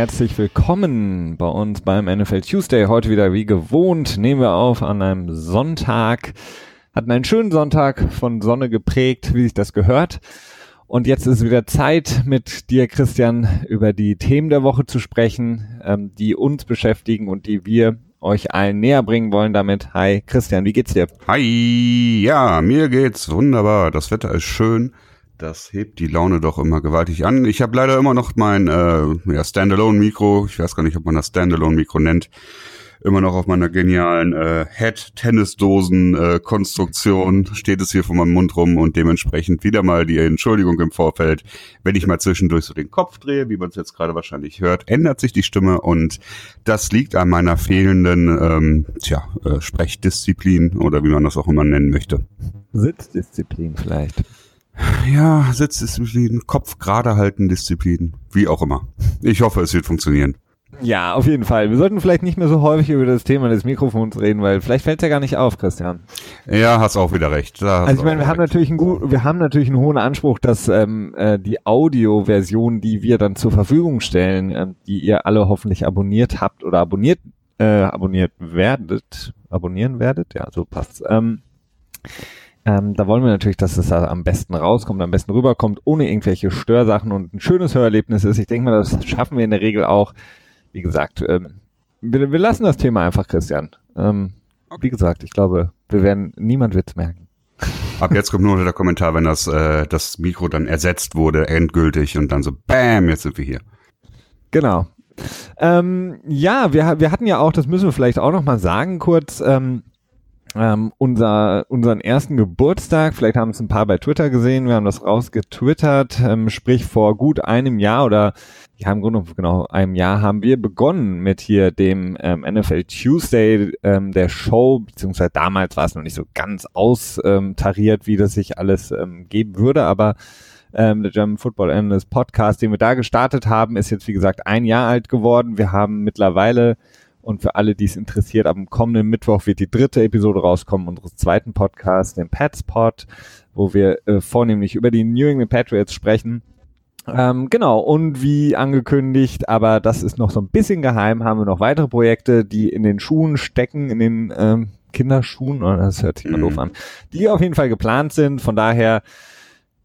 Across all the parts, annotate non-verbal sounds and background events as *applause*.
Herzlich willkommen bei uns beim NFL Tuesday. Heute wieder wie gewohnt nehmen wir auf an einem Sonntag. Hatten einen schönen Sonntag von Sonne geprägt, wie sich das gehört. Und jetzt ist wieder Zeit, mit dir, Christian, über die Themen der Woche zu sprechen, ähm, die uns beschäftigen und die wir euch allen näher bringen wollen damit. Hi, Christian, wie geht's dir? Hi, ja, mir geht's wunderbar. Das Wetter ist schön. Das hebt die Laune doch immer gewaltig an. Ich habe leider immer noch mein äh, ja, Standalone-Mikro, ich weiß gar nicht, ob man das Standalone-Mikro nennt, immer noch auf meiner genialen äh, Head-Tennisdosen-Konstruktion steht es hier vor meinem Mund rum und dementsprechend wieder mal die Entschuldigung im Vorfeld, wenn ich mal zwischendurch so den Kopf drehe, wie man es jetzt gerade wahrscheinlich hört, ändert sich die Stimme und das liegt an meiner fehlenden ähm, tja, äh, Sprechdisziplin oder wie man das auch immer nennen möchte. Sitzdisziplin vielleicht. Ja, Sitzdisziplin, Kopf gerade halten Disziplin, wie auch immer. Ich hoffe, es wird funktionieren. Ja, auf jeden Fall. Wir sollten vielleicht nicht mehr so häufig über das Thema des Mikrofons reden, weil vielleicht fällt es ja gar nicht auf, Christian. Ja, hast auch wieder recht. Also ich meine, wir haben natürlich einen gut, wir haben natürlich einen hohen Anspruch, dass ähm, äh, die Audioversion, die wir dann zur Verfügung stellen, äh, die ihr alle hoffentlich abonniert habt oder abonniert äh, abonniert werdet, abonnieren werdet, ja, so passt's. Ähm, ähm, da wollen wir natürlich, dass es da am besten rauskommt, am besten rüberkommt, ohne irgendwelche Störsachen und ein schönes Hörerlebnis ist. Ich denke mal, das schaffen wir in der Regel auch. Wie gesagt, ähm, wir, wir, lassen das Thema einfach, Christian. Ähm, okay. Wie gesagt, ich glaube, wir werden, niemand wird's merken. Ab jetzt kommt nur der Kommentar, wenn das, äh, das Mikro dann ersetzt wurde, endgültig und dann so, bam, jetzt sind wir hier. Genau. Ähm, ja, wir, wir hatten ja auch, das müssen wir vielleicht auch nochmal sagen kurz, ähm, ähm, unser, unseren ersten Geburtstag, vielleicht haben es ein paar bei Twitter gesehen, wir haben das rausgetwittert, ähm, sprich vor gut einem Jahr oder ja im Grunde genau einem Jahr haben wir begonnen mit hier dem ähm, NFL Tuesday ähm, der Show, beziehungsweise damals war es noch nicht so ganz austariert, wie das sich alles ähm, geben würde, aber ähm, der German Football Analyst Podcast, den wir da gestartet haben, ist jetzt wie gesagt ein Jahr alt geworden. Wir haben mittlerweile und für alle, die es interessiert, am kommenden Mittwoch wird die dritte Episode rauskommen unseres zweiten Podcasts, dem Pets Pod, wo wir äh, vornehmlich über die New England Patriots sprechen. Ähm, genau, und wie angekündigt, aber das ist noch so ein bisschen geheim, haben wir noch weitere Projekte, die in den Schuhen stecken, in den ähm, Kinderschuhen, oh, das hört sich mal doof mhm. an, die auf jeden Fall geplant sind. Von daher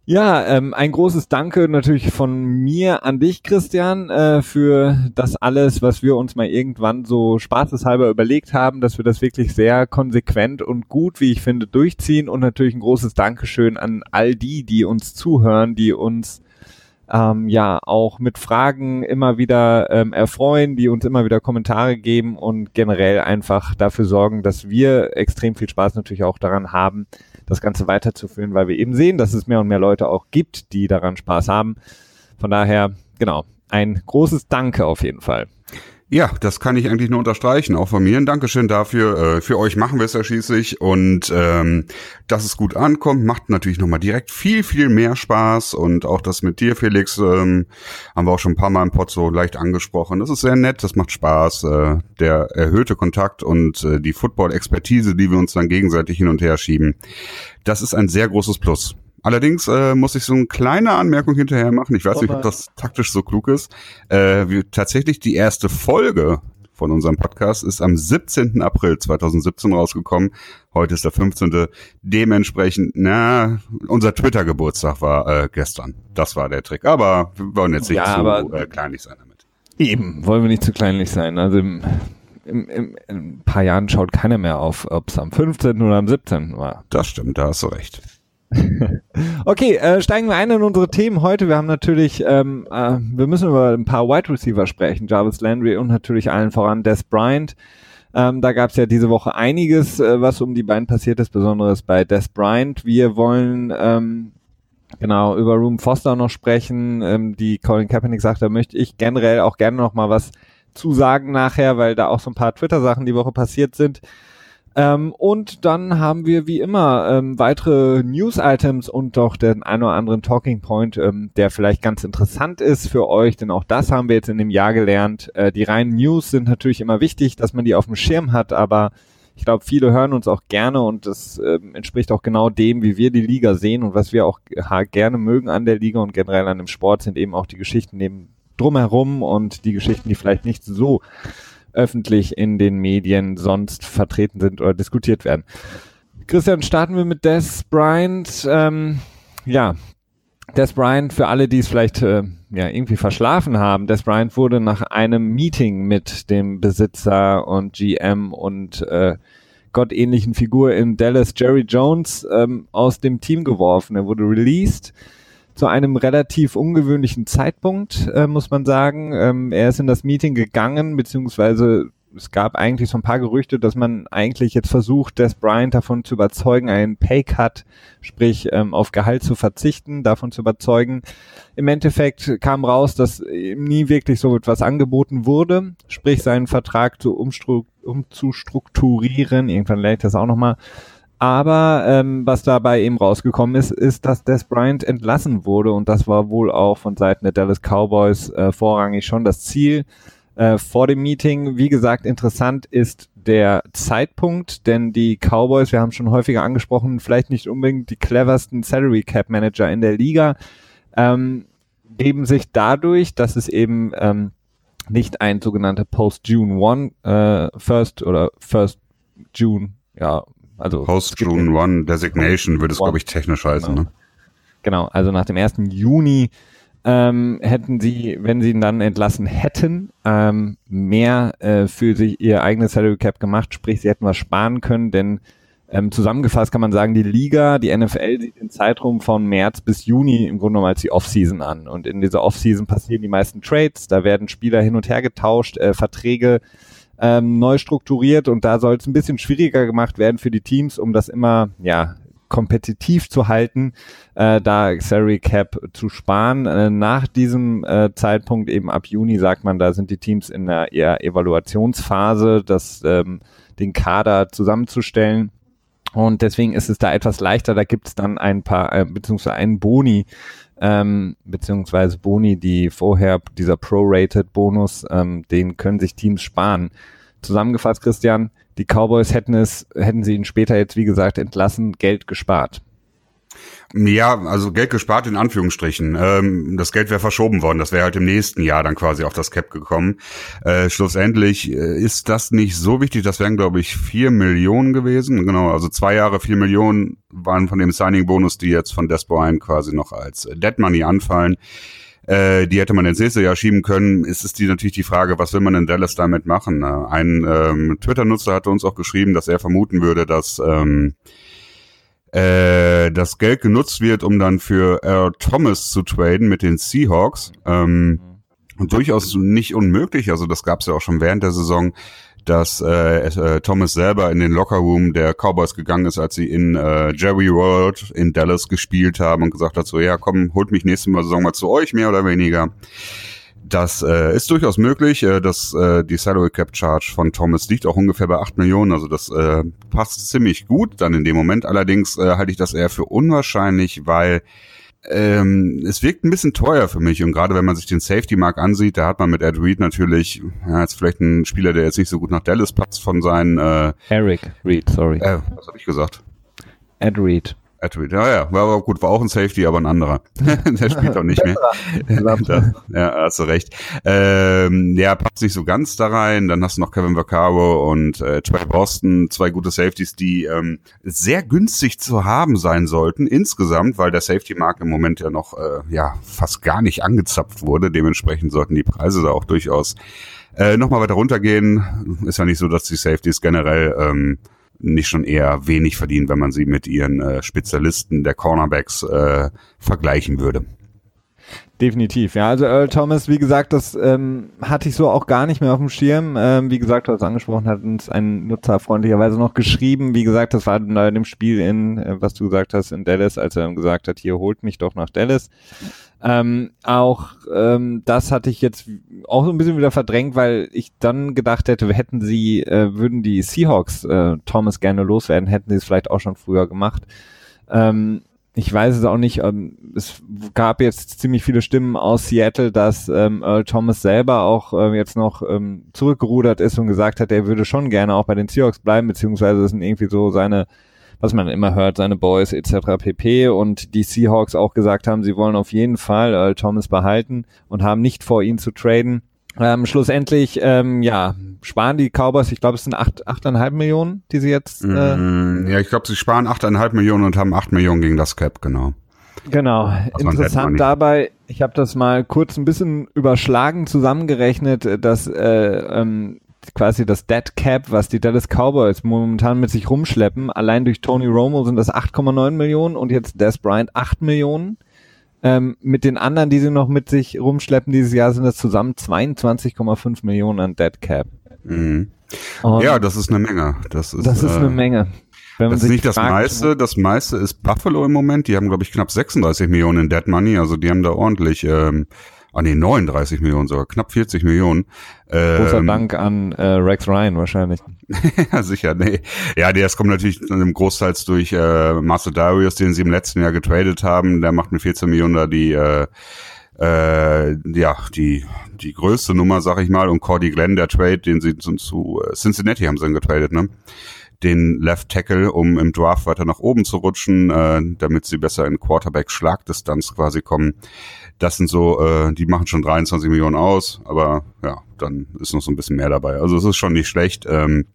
ja, ähm, ein großes Danke natürlich von mir an dich, Christian, äh, für das alles, was wir uns mal irgendwann so spaßeshalber überlegt haben, dass wir das wirklich sehr konsequent und gut, wie ich finde, durchziehen. Und natürlich ein großes Dankeschön an all die, die uns zuhören, die uns ähm, ja auch mit Fragen immer wieder ähm, erfreuen, die uns immer wieder Kommentare geben und generell einfach dafür sorgen, dass wir extrem viel Spaß natürlich auch daran haben, das Ganze weiterzuführen, weil wir eben sehen, dass es mehr und mehr Leute auch gibt, die daran Spaß haben. Von daher, genau, ein großes Danke auf jeden Fall. Ja, das kann ich eigentlich nur unterstreichen. Auch von mir ein Dankeschön dafür. Äh, für euch machen wir es ja schließlich. Und ähm, dass es gut ankommt, macht natürlich nochmal direkt viel, viel mehr Spaß. Und auch das mit dir, Felix, ähm, haben wir auch schon ein paar Mal im Pod so leicht angesprochen. Das ist sehr nett, das macht Spaß. Äh, der erhöhte Kontakt und äh, die Football-Expertise, die wir uns dann gegenseitig hin und her schieben, das ist ein sehr großes Plus. Allerdings äh, muss ich so eine kleine Anmerkung hinterher machen. Ich weiß nicht, ob das taktisch so klug ist. Äh, wie, tatsächlich die erste Folge von unserem Podcast ist am 17. April 2017 rausgekommen. Heute ist der 15. Dementsprechend, na, unser Twitter-Geburtstag war äh, gestern. Das war der Trick. Aber wir wollen jetzt nicht ja, zu äh, kleinlich sein damit. Eben, wollen wir nicht zu kleinlich sein. Also im, im, im, in ein paar Jahren schaut keiner mehr auf, ob es am 15. oder am 17. war. Das stimmt, da hast du recht. *laughs* okay, äh, steigen wir ein in unsere Themen heute. Wir haben natürlich, ähm, äh, wir müssen über ein paar Wide Receiver sprechen, Jarvis Landry und natürlich allen voran Des Bryant. Ähm, da gab es ja diese Woche einiges, äh, was um die beiden passiert ist, besonders bei Des Bryant. Wir wollen ähm, genau über Room Foster noch sprechen, ähm, die Colin Kaepernick sagt, da möchte ich generell auch gerne noch mal was zu sagen nachher, weil da auch so ein paar Twitter-Sachen die Woche passiert sind. Ähm, und dann haben wir wie immer ähm, weitere News-Items und doch den ein oder anderen Talking Point, ähm, der vielleicht ganz interessant ist für euch, denn auch das haben wir jetzt in dem Jahr gelernt. Äh, die reinen News sind natürlich immer wichtig, dass man die auf dem Schirm hat, aber ich glaube, viele hören uns auch gerne und das äh, entspricht auch genau dem, wie wir die Liga sehen und was wir auch gerne mögen an der Liga und generell an dem Sport sind eben auch die Geschichten neben drumherum und die Geschichten, die vielleicht nicht so öffentlich in den Medien sonst vertreten sind oder diskutiert werden. Christian, starten wir mit Des Bryant. Ähm, ja, Des Bryant, für alle, die es vielleicht äh, ja, irgendwie verschlafen haben, Des Bryant wurde nach einem Meeting mit dem Besitzer und GM und äh, gottähnlichen Figur in Dallas, Jerry Jones, ähm, aus dem Team geworfen. Er wurde released zu einem relativ ungewöhnlichen Zeitpunkt, äh, muss man sagen. Ähm, er ist in das Meeting gegangen, beziehungsweise es gab eigentlich so ein paar Gerüchte, dass man eigentlich jetzt versucht, Des Bryant davon zu überzeugen, einen Paycut, sprich ähm, auf Gehalt zu verzichten, davon zu überzeugen. Im Endeffekt kam raus, dass ihm nie wirklich so etwas angeboten wurde, sprich seinen Vertrag zu umzustrukturieren. Irgendwann lerne ich das auch nochmal. Aber ähm, was dabei eben rausgekommen ist, ist, dass Des Bryant entlassen wurde und das war wohl auch von Seiten der Dallas Cowboys äh, vorrangig schon das Ziel äh, vor dem Meeting. Wie gesagt, interessant ist der Zeitpunkt, denn die Cowboys, wir haben schon häufiger angesprochen, vielleicht nicht unbedingt die cleversten Salary Cap Manager in der Liga, ähm, geben sich dadurch, dass es eben ähm, nicht ein sogenannter Post-June One äh, First oder First June, ja, also Post-June One Designation würde es, glaube ich, technisch heißen. Genau. Ne? genau, also nach dem 1. Juni ähm, hätten sie, wenn sie ihn dann entlassen hätten, ähm, mehr äh, für sich ihr eigenes Salary Cap gemacht, sprich, sie hätten was sparen können, denn ähm, zusammengefasst kann man sagen, die Liga, die NFL sieht den Zeitraum von März bis Juni im Grunde genommen als die Offseason an. Und in dieser Offseason passieren die meisten Trades, da werden Spieler hin und her getauscht, äh, Verträge ähm, neu strukturiert und da soll es ein bisschen schwieriger gemacht werden für die Teams, um das immer, ja, kompetitiv zu halten, äh, da Salary Cap zu sparen. Äh, nach diesem äh, Zeitpunkt, eben ab Juni, sagt man, da sind die Teams in der eher Evaluationsphase, das, ähm, den Kader zusammenzustellen. Und deswegen ist es da etwas leichter. Da gibt es dann ein paar, äh, beziehungsweise einen Boni, ähm, beziehungsweise Boni, die vorher, dieser Prorated Bonus, ähm, den können sich Teams sparen. Zusammengefasst, Christian, die Cowboys hätten es, hätten sie ihn später jetzt, wie gesagt, entlassen, Geld gespart. Ja, also Geld gespart in Anführungsstrichen. Ähm, das Geld wäre verschoben worden. Das wäre halt im nächsten Jahr dann quasi auf das Cap gekommen. Äh, schlussendlich äh, ist das nicht so wichtig. Das wären, glaube ich, vier Millionen gewesen. Genau, also zwei Jahre vier Millionen waren von dem Signing-Bonus, die jetzt von Des Bryant quasi noch als Dead Money anfallen. Äh, die hätte man ins nächste Jahr schieben können. Ist es die natürlich die Frage, was will man in Dallas damit machen? Äh, ein ähm, Twitter-Nutzer hatte uns auch geschrieben, dass er vermuten würde, dass ähm, äh, das Geld genutzt wird, um dann für Earl Thomas zu traden mit den Seahawks. Ähm, und durchaus nicht unmöglich. Also das gab es ja auch schon während der Saison, dass äh, äh, Thomas selber in den Lockerroom der Cowboys gegangen ist, als sie in äh, Jerry World in Dallas gespielt haben und gesagt hat so, ja komm, holt mich nächste Saison mal zu euch, mehr oder weniger. Das äh, ist durchaus möglich. Äh, dass äh, die Salary Cap Charge von Thomas liegt auch ungefähr bei 8 Millionen. Also das äh, passt ziemlich gut dann in dem Moment. Allerdings äh, halte ich das eher für unwahrscheinlich, weil ähm, es wirkt ein bisschen teuer für mich und gerade wenn man sich den Safety-Mark ansieht, da hat man mit Ed Reed natürlich, ja, jetzt vielleicht ein Spieler, der jetzt nicht so gut nach Dallas passt von seinen äh, Eric Reed, sorry. Äh, was habe ich gesagt? Ed Reed. Edward, ja, ja, war aber gut, war auch ein Safety, aber ein anderer. *laughs* der spielt auch nicht mehr. *laughs* da, ja, hast du recht. Ähm, ja, passt nicht so ganz da rein. Dann hast du noch Kevin Vaccaro und äh, Trey Boston, zwei gute Safeties, die ähm, sehr günstig zu haben sein sollten insgesamt, weil der Safety-Markt im Moment ja noch äh, ja fast gar nicht angezapft wurde. Dementsprechend sollten die Preise da auch durchaus äh, nochmal weiter runtergehen. Ist ja nicht so, dass die Safeties generell ähm, nicht schon eher wenig verdienen, wenn man sie mit ihren äh, Spezialisten der Cornerbacks äh, vergleichen würde. Definitiv, ja. Also Earl Thomas, wie gesagt, das ähm, hatte ich so auch gar nicht mehr auf dem Schirm. Ähm, wie gesagt, du hast angesprochen, hat uns ein Nutzer freundlicherweise noch geschrieben. Wie gesagt, das war in dem Spiel in, äh, was du gesagt hast, in Dallas, als er gesagt hat, hier holt mich doch nach Dallas. Ähm, auch ähm, das hatte ich jetzt auch so ein bisschen wieder verdrängt, weil ich dann gedacht hätte, hätten sie, äh, würden die Seahawks äh, Thomas gerne loswerden, hätten sie es vielleicht auch schon früher gemacht. Ähm, ich weiß es auch nicht, ähm, es gab jetzt ziemlich viele Stimmen aus Seattle, dass ähm, Earl Thomas selber auch äh, jetzt noch ähm, zurückgerudert ist und gesagt hat, er würde schon gerne auch bei den Seahawks bleiben, beziehungsweise das sind irgendwie so seine was man immer hört, seine Boys etc. pp. Und die Seahawks auch gesagt haben, sie wollen auf jeden Fall Earl Thomas behalten und haben nicht vor, ihn zu traden. Ähm, schlussendlich, ähm, ja, sparen die Cowboys, ich glaube, es sind acht, achteinhalb Millionen, die sie jetzt. Äh, mm, ja, ich glaube, sie sparen achteinhalb Millionen und haben acht Millionen gegen das Cap, genau. Genau. Interessant dabei, ich habe das mal kurz ein bisschen überschlagen zusammengerechnet, dass äh, ähm, quasi das Dead Cap, was die Dallas Cowboys momentan mit sich rumschleppen, allein durch Tony Romo sind das 8,9 Millionen und jetzt Des Bryant 8 Millionen. Ähm, mit den anderen, die sie noch mit sich rumschleppen dieses Jahr, sind das zusammen 22,5 Millionen an Dead Cap. Mhm. ja, das ist eine Menge. Das ist, das ist äh, eine Menge. das ist nicht das meiste. Das meiste ist Buffalo im Moment. Die haben, glaube ich, knapp 36 Millionen in Dead Money. Also die haben da ordentlich ähm, ah nee, 39 Millionen sogar, knapp 40 Millionen. Ähm, Großer Dank an äh, Rex Ryan wahrscheinlich. *laughs* ja, sicher, nee. Ja, das kommt natürlich im Großteils durch äh, Marcel Darius, den sie im letzten Jahr getradet haben. Der macht mit 14 Millionen da die äh, äh, ja, die, die größte Nummer, sag ich mal, und Cordy Glenn, der Trade, den sie zu, zu äh, Cincinnati haben sie dann getradet, ne? Den Left Tackle, um im Draft weiter nach oben zu rutschen, äh, damit sie besser in Quarterback-Schlagdistanz quasi kommen. Das sind so, äh, die machen schon 23 Millionen aus, aber ja, dann ist noch so ein bisschen mehr dabei. Also es ist schon nicht schlecht. Ähm,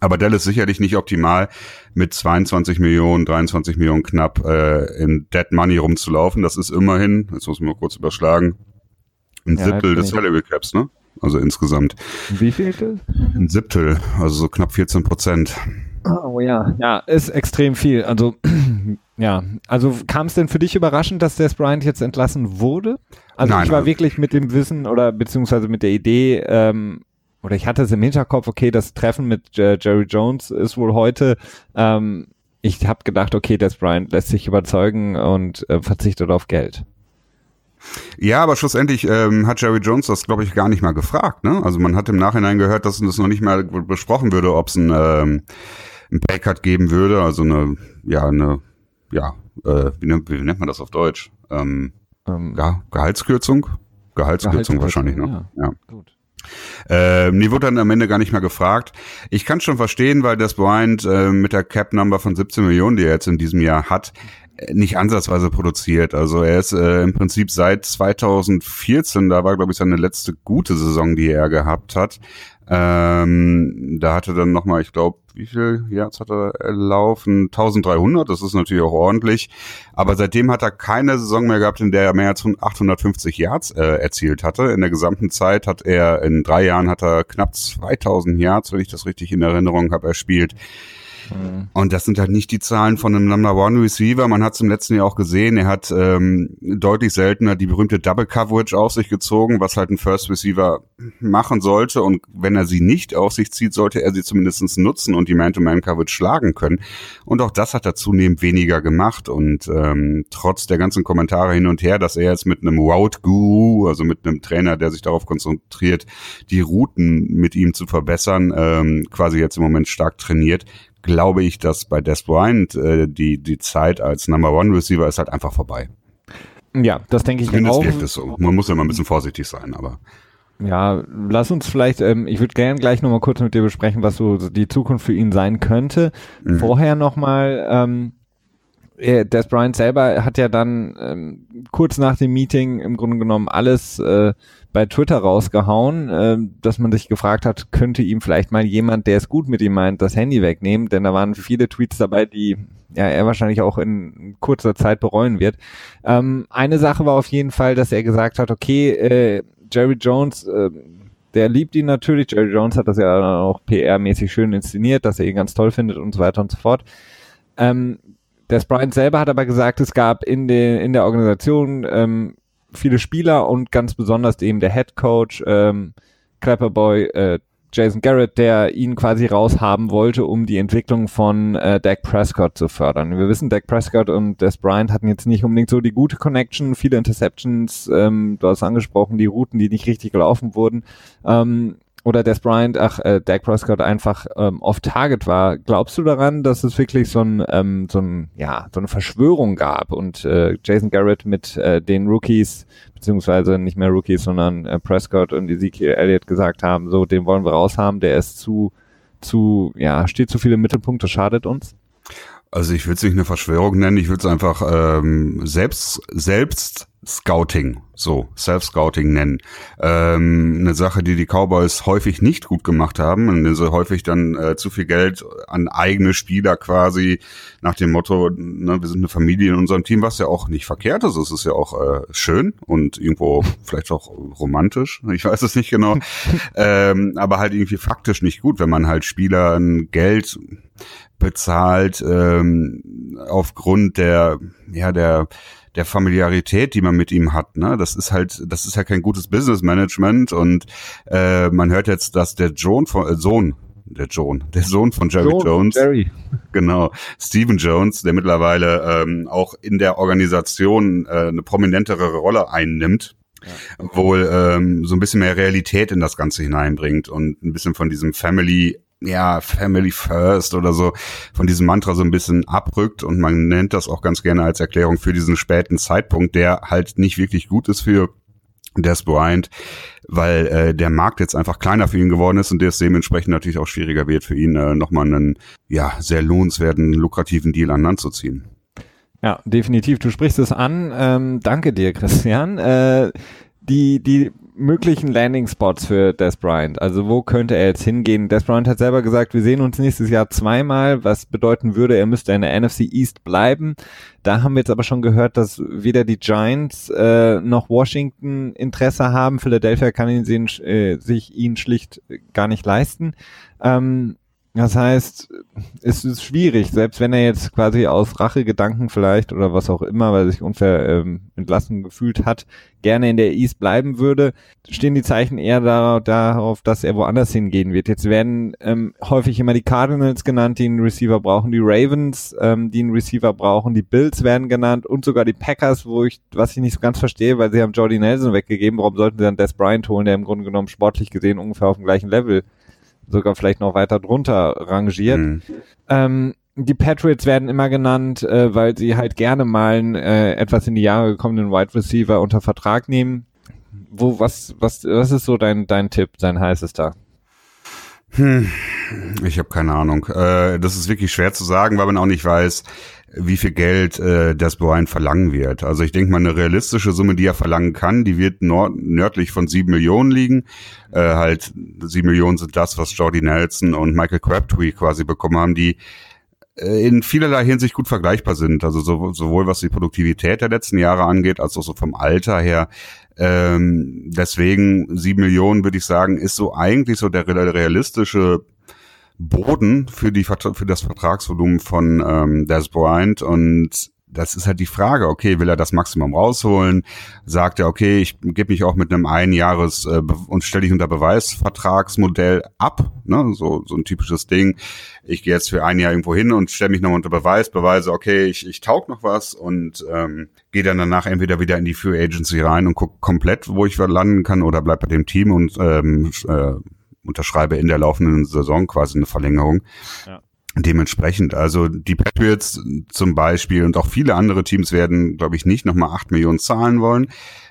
aber Dell ist sicherlich nicht optimal, mit 22 Millionen, 23 Millionen knapp äh, in Dead Money rumzulaufen. Das ist immerhin, jetzt muss man mal kurz überschlagen, ein ja, Siebtel des Salary Caps, ne? Also insgesamt. Wie viel? Ein Siebtel, also so knapp 14 Prozent. Oh ja, ja, ist extrem viel. Also *clears throat* ja, also kam es denn für dich überraschend, dass Des Bryant jetzt entlassen wurde? Also Nein, ich war also wirklich mit dem Wissen oder beziehungsweise mit der Idee, ähm, oder ich hatte es im Hinterkopf, okay, das Treffen mit äh, Jerry Jones ist wohl heute. Ähm, ich habe gedacht, okay, Des Bryant lässt sich überzeugen und äh, verzichtet auf Geld. Ja, aber schlussendlich ähm, hat Jerry Jones das, glaube ich, gar nicht mal gefragt. Ne? Also man hat im Nachhinein gehört, dass das noch nicht mal besprochen würde, ob es ein, ähm, ein Paycut geben würde, also eine, ja, eine ja, äh, wie, nennt, wie nennt man das auf Deutsch? Ähm, ähm, ja, Gehaltskürzung? Gehaltskürzung, wahrscheinlich, ne? Ja, ja. Gut. Äh, nee, wurde dann am Ende gar nicht mehr gefragt. Ich kann schon verstehen, weil das Bryant äh, mit der Cap-Number von 17 Millionen, die er jetzt in diesem Jahr hat, nicht ansatzweise produziert. Also er ist äh, im Prinzip seit 2014, da war glaube ich seine letzte gute Saison, die er gehabt hat. Ähm, da hatte dann nochmal, ich glaube, wie viel Yards hat er laufen? 1300, das ist natürlich auch ordentlich. Aber seitdem hat er keine Saison mehr gehabt, in der er mehr als 850 Yards äh, erzielt hatte. In der gesamten Zeit hat er, in drei Jahren hat er knapp 2000 Yards, wenn ich das richtig in Erinnerung habe, erspielt. Und das sind halt nicht die Zahlen von einem Number One Receiver. Man hat es im letzten Jahr auch gesehen. Er hat ähm, deutlich seltener die berühmte Double Coverage auf sich gezogen, was halt ein First Receiver machen sollte. Und wenn er sie nicht auf sich zieht, sollte er sie zumindest nutzen und die Man-to-Man-Coverage schlagen können. Und auch das hat er zunehmend weniger gemacht. Und ähm, trotz der ganzen Kommentare hin und her, dass er jetzt mit einem Route Guru, also mit einem Trainer, der sich darauf konzentriert, die Routen mit ihm zu verbessern, ähm, quasi jetzt im Moment stark trainiert, glaube ich, dass bei Des Bryant äh, die, die Zeit als Number One Receiver ist halt einfach vorbei. Ja, das denke ich Zumindest auch. wirkt es so. Man muss ja mal ein bisschen vorsichtig sein, aber. Ja, lass uns vielleicht, ähm, ich würde gerne gleich nochmal kurz mit dir besprechen, was so die Zukunft für ihn sein könnte. Mhm. Vorher nochmal, ähm, Des Bryant selber hat ja dann ähm, kurz nach dem Meeting im Grunde genommen alles äh, bei Twitter rausgehauen, äh, dass man sich gefragt hat, könnte ihm vielleicht mal jemand, der es gut mit ihm meint, das Handy wegnehmen, denn da waren viele Tweets dabei, die ja, er wahrscheinlich auch in kurzer Zeit bereuen wird. Ähm, eine Sache war auf jeden Fall, dass er gesagt hat, okay, äh, Jerry Jones, äh, der liebt ihn natürlich. Jerry Jones hat das ja auch PR-mäßig schön inszeniert, dass er ihn ganz toll findet und so weiter und so fort. Ähm, Des Bryant selber hat aber gesagt, es gab in, den, in der Organisation ähm, viele Spieler und ganz besonders eben der Head Coach ähm, Clapperboy äh, Jason Garrett, der ihn quasi raushaben wollte, um die Entwicklung von äh, Dak Prescott zu fördern. Wir wissen, Dak Prescott und Des Bryant hatten jetzt nicht unbedingt so die gute Connection, viele Interceptions, ähm, du hast angesprochen, die Routen, die nicht richtig gelaufen wurden. Ähm, oder Des Bryant, ach, äh, Dak Prescott einfach ähm, off Target war. Glaubst du daran, dass es wirklich so ein, ähm, so ein, ja, so eine Verschwörung gab und äh, Jason Garrett mit äh, den Rookies, beziehungsweise nicht mehr Rookies, sondern äh, Prescott und Ezekiel Elliott gesagt haben, so, den wollen wir raushaben, der ist zu, zu, ja, steht zu viele Mittelpunkte, schadet uns? Also ich würde es nicht eine Verschwörung nennen, ich würde es einfach ähm, selbst, selbst Scouting, so Self-Scouting nennen. Ähm, eine Sache, die die Cowboys häufig nicht gut gemacht haben, und sie häufig dann äh, zu viel Geld an eigene Spieler quasi nach dem Motto, ne, wir sind eine Familie in unserem Team, was ja auch nicht verkehrt ist. Es ist ja auch äh, schön und irgendwo vielleicht auch romantisch. Ich weiß es nicht genau, *laughs* ähm, aber halt irgendwie faktisch nicht gut, wenn man halt Spielern Geld bezahlt ähm, aufgrund der ja der der Familiarität, die man mit ihm hat. Ne? Das ist halt, das ist ja kein gutes Business Management und äh, man hört jetzt, dass der John von, äh, Sohn der John, *laughs* der Sohn von Jerry John, Jones, Jerry. genau, Stephen Jones, der mittlerweile ähm, auch in der Organisation äh, eine prominentere Rolle einnimmt, ja. wohl ähm, so ein bisschen mehr Realität in das Ganze hineinbringt und ein bisschen von diesem Family ja, Family First oder so von diesem Mantra so ein bisschen abrückt und man nennt das auch ganz gerne als Erklärung für diesen späten Zeitpunkt, der halt nicht wirklich gut ist für Des Bryant, weil äh, der Markt jetzt einfach kleiner für ihn geworden ist und der es dementsprechend natürlich auch schwieriger wird für ihn, äh, nochmal einen ja sehr lohnenswerten, lukrativen Deal an Land zu ziehen. Ja, definitiv. Du sprichst es an. Ähm, danke dir, Christian. Äh, die, die möglichen Landing-Spots für Des Bryant? Also wo könnte er jetzt hingehen? Des Bryant hat selber gesagt, wir sehen uns nächstes Jahr zweimal, was bedeuten würde, er müsste in der NFC East bleiben. Da haben wir jetzt aber schon gehört, dass weder die Giants äh, noch Washington Interesse haben. Philadelphia kann ihn sehen, äh, sich ihn schlicht gar nicht leisten. Ähm, das heißt, es ist schwierig, selbst wenn er jetzt quasi aus Rachegedanken vielleicht oder was auch immer, weil er sich unfair ähm, entlassen gefühlt hat, gerne in der East bleiben würde, stehen die Zeichen eher darauf, dass er woanders hingehen wird. Jetzt werden ähm, häufig immer die Cardinals genannt, die einen Receiver brauchen, die Ravens, ähm, die einen Receiver brauchen, die Bills werden genannt und sogar die Packers, wo ich, was ich nicht so ganz verstehe, weil sie haben Jordy Nelson weggegeben, warum sollten sie dann Des Bryant holen, der im Grunde genommen sportlich gesehen ungefähr auf dem gleichen Level sogar vielleicht noch weiter drunter rangiert. Mhm. Ähm, die Patriots werden immer genannt, äh, weil sie halt gerne mal einen äh, etwas in die Jahre gekommenen Wide Receiver unter Vertrag nehmen. Wo, was, was, was ist so dein, dein Tipp, dein heißester? Hm, ich habe keine Ahnung. Äh, das ist wirklich schwer zu sagen, weil man auch nicht weiß, wie viel Geld äh, das Brian verlangen wird. Also ich denke mal, eine realistische Summe, die er verlangen kann, die wird nord nördlich von sieben Millionen liegen. Äh, halt sieben Millionen sind das, was Jordy Nelson und Michael Crabtree quasi bekommen haben, die äh, in vielerlei Hinsicht gut vergleichbar sind. Also so, sowohl was die Produktivität der letzten Jahre angeht, als auch so vom Alter her. Ähm, deswegen sieben Millionen, würde ich sagen, ist so eigentlich so der realistische Boden für die für das Vertragsvolumen von ähm, Des Bryant und das ist halt die Frage, okay, will er das Maximum rausholen? Sagt er, okay, ich gebe mich auch mit einem Einjahres äh, und stelle dich unter Beweisvertragsmodell ab, ne? so, so ein typisches Ding. Ich gehe jetzt für ein Jahr irgendwo hin und stelle mich noch unter Beweis, beweise, okay, ich, ich taug noch was und ähm, gehe dann danach entweder wieder in die Free Agency rein und gucke komplett, wo ich landen kann oder bleib bei dem Team und ähm, äh, unterschreibe in der laufenden Saison quasi eine Verlängerung. Ja. Dementsprechend, also die Patriots zum Beispiel und auch viele andere Teams werden, glaube ich, nicht nochmal acht Millionen zahlen wollen.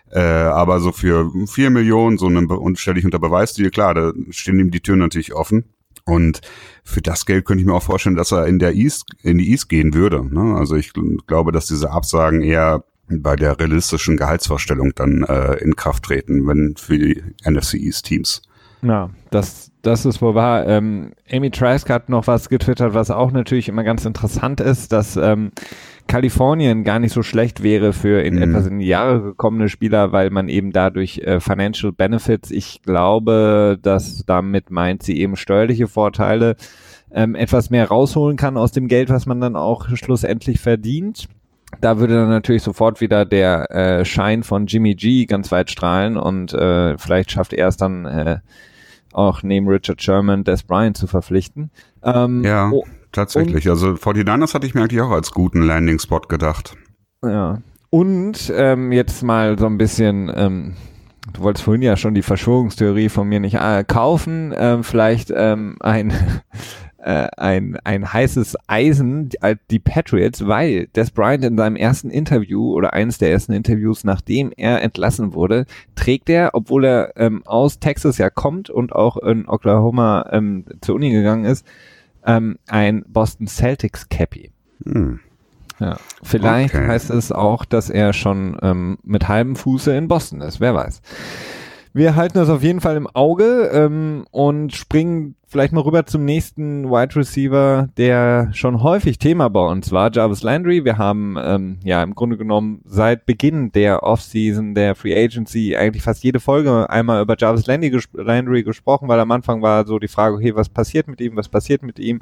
Äh, aber so für vier Millionen, so eine, und stelle ich unter Beweis dir, klar, da stehen ihm die Türen natürlich offen. Und für das Geld könnte ich mir auch vorstellen, dass er in der East, in die East gehen würde. Ne? Also ich glaube, dass diese Absagen eher bei der realistischen Gehaltsvorstellung dann äh, in Kraft treten, wenn für die NFC East Teams. Ja, das, das ist wohl wahr. Ähm, Amy Trask hat noch was getwittert, was auch natürlich immer ganz interessant ist, dass ähm, Kalifornien gar nicht so schlecht wäre für in mhm. etwas in die Jahre gekommene Spieler, weil man eben dadurch äh, Financial Benefits, ich glaube, dass damit meint sie eben steuerliche Vorteile, ähm, etwas mehr rausholen kann aus dem Geld, was man dann auch schlussendlich verdient da würde dann natürlich sofort wieder der äh, Schein von Jimmy G ganz weit strahlen und äh, vielleicht schafft er es dann äh, auch neben Richard Sherman Des Bryant zu verpflichten. Ähm, ja, oh, tatsächlich. Also 49ers hatte ich mir eigentlich auch als guten Landing-Spot gedacht. Ja. Und ähm, jetzt mal so ein bisschen, ähm, du wolltest vorhin ja schon die Verschwörungstheorie von mir nicht äh, kaufen, ähm, vielleicht ähm, ein äh, ein, ein heißes Eisen, die, äh, die Patriots, weil Des Bryant in seinem ersten Interview oder eines der ersten Interviews, nachdem er entlassen wurde, trägt er, obwohl er ähm, aus Texas ja kommt und auch in Oklahoma ähm, zur Uni gegangen ist, ähm, ein Boston Celtics Cappy. Hm. Ja, vielleicht okay. heißt es auch, dass er schon ähm, mit halbem Fuße in Boston ist. Wer weiß. Wir halten das auf jeden Fall im Auge ähm, und springen vielleicht mal rüber zum nächsten Wide Receiver, der schon häufig Thema bei uns war, Jarvis Landry. Wir haben ähm, ja im Grunde genommen seit Beginn der Offseason, der Free Agency, eigentlich fast jede Folge einmal über Jarvis Landry, gesp Landry gesprochen, weil am Anfang war so die Frage, okay, was passiert mit ihm, was passiert mit ihm?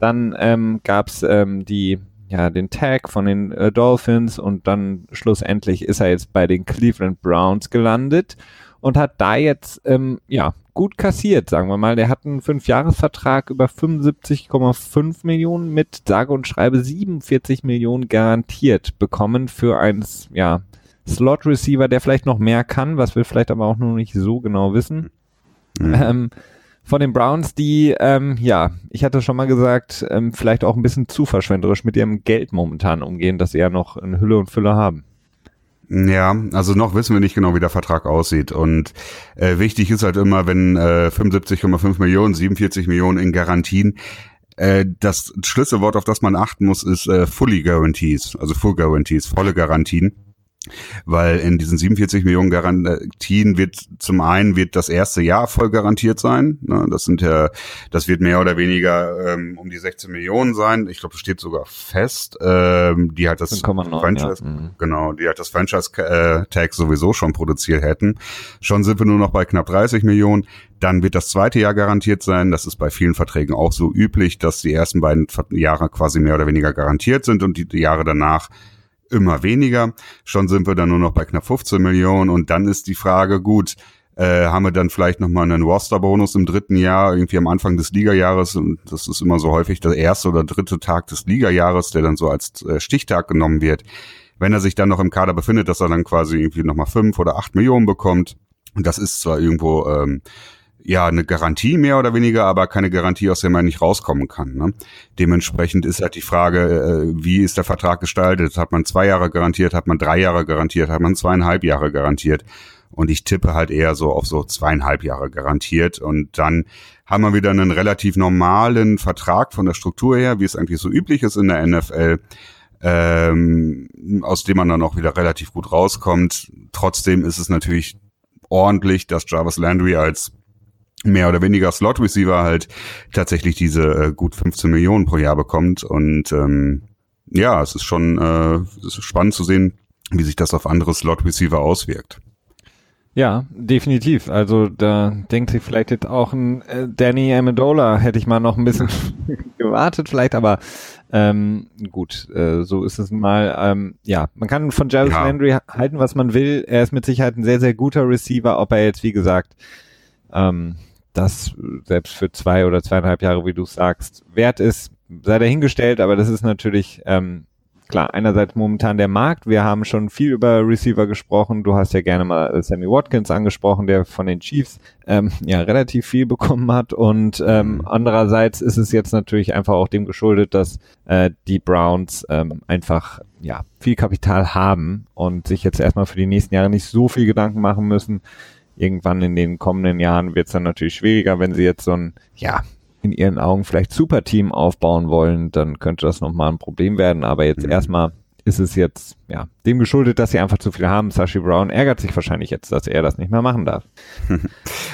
Dann ähm, gab es ähm, die ja, den Tag von den äh, Dolphins und dann schlussendlich ist er jetzt bei den Cleveland Browns gelandet und hat da jetzt ähm, ja gut kassiert, sagen wir mal. Der hat einen Fünfjahresvertrag über 75,5 Millionen mit sage und schreibe 47 Millionen garantiert bekommen für einen ja, Slot Receiver, der vielleicht noch mehr kann, was wir vielleicht aber auch noch nicht so genau wissen. Mhm. Ähm, von den Browns, die, ähm, ja, ich hatte schon mal gesagt, ähm, vielleicht auch ein bisschen zu verschwenderisch mit ihrem Geld momentan umgehen, dass sie ja noch in Hülle und Fülle haben. Ja, also noch wissen wir nicht genau, wie der Vertrag aussieht. Und äh, wichtig ist halt immer, wenn äh, 75,5 Millionen, 47 Millionen in Garantien, äh, das Schlüsselwort, auf das man achten muss, ist äh, Fully Guarantees, also Full Guarantees, volle Garantien weil in diesen 47 Millionen Garantien wird zum einen wird das erste Jahr voll garantiert sein. Ne? Das sind ja, das wird mehr oder weniger ähm, um die 16 Millionen sein. Ich glaube, steht sogar fest. Ähm, die halt das Franchise, ja. Mhm. genau, die halt das Franchise äh, Tag sowieso schon produziert hätten. Schon sind wir nur noch bei knapp 30 Millionen. Dann wird das zweite Jahr garantiert sein. Das ist bei vielen Verträgen auch so üblich, dass die ersten beiden Jahre quasi mehr oder weniger garantiert sind und die Jahre danach immer weniger. Schon sind wir dann nur noch bei knapp 15 Millionen und dann ist die Frage, gut, äh, haben wir dann vielleicht nochmal einen Roster-Bonus im dritten Jahr, irgendwie am Anfang des Ligajahres. Und das ist immer so häufig der erste oder dritte Tag des Ligajahres, der dann so als äh, Stichtag genommen wird. Wenn er sich dann noch im Kader befindet, dass er dann quasi irgendwie nochmal fünf oder acht Millionen bekommt. Und das ist zwar irgendwo ähm, ja eine Garantie mehr oder weniger, aber keine Garantie, aus der man nicht rauskommen kann. Ne? Dementsprechend ist halt die Frage, äh, wie ist der Vertrag gestaltet? Hat man zwei Jahre garantiert, hat man drei Jahre garantiert, hat man zweieinhalb Jahre garantiert? Und ich tippe halt eher so auf so zweieinhalb Jahre garantiert. Und dann haben wir wieder einen relativ normalen Vertrag von der Struktur her, wie es eigentlich so üblich ist in der NFL. Ähm, aus dem man dann auch wieder relativ gut rauskommt. Trotzdem ist es natürlich ordentlich, dass Jarvis Landry als mehr oder weniger Slot Receiver halt tatsächlich diese äh, gut 15 Millionen pro Jahr bekommt und ähm, ja, es ist schon äh, es ist spannend zu sehen, wie sich das auf andere Slot Receiver auswirkt. Ja, definitiv. Also da denkt sich vielleicht jetzt auch ein äh, Danny Amendola, hätte ich mal noch ein bisschen *laughs* gewartet vielleicht, aber ähm, gut, äh, so ist es mal. Ähm, ja, man kann von Jarvis ja. Landry halten, was man will. Er ist mit Sicherheit ein sehr, sehr guter Receiver, ob er jetzt, wie gesagt, ähm, das selbst für zwei oder zweieinhalb Jahre, wie du sagst, wert ist, sei dahingestellt, aber das ist natürlich ähm, klar, einerseits momentan der Markt. Wir haben schon viel über Receiver gesprochen. Du hast ja gerne mal Sammy Watkins angesprochen, der von den Chiefs ähm, *laughs* ja relativ viel bekommen hat. Und ähm, mhm. andererseits ist es jetzt natürlich einfach auch dem geschuldet, dass äh, die Browns ähm, einfach ja viel Kapital haben und sich jetzt erstmal für die nächsten Jahre nicht so viel Gedanken machen müssen, irgendwann in den kommenden Jahren wird es dann natürlich schwieriger, wenn sie jetzt so ein, ja, in ihren Augen vielleicht Superteam aufbauen wollen, dann könnte das nochmal ein Problem werden. Aber jetzt mhm. erstmal ist es jetzt, ja, dem geschuldet, dass sie einfach zu viel haben. Sashi Brown ärgert sich wahrscheinlich jetzt, dass er das nicht mehr machen darf. *laughs* ja,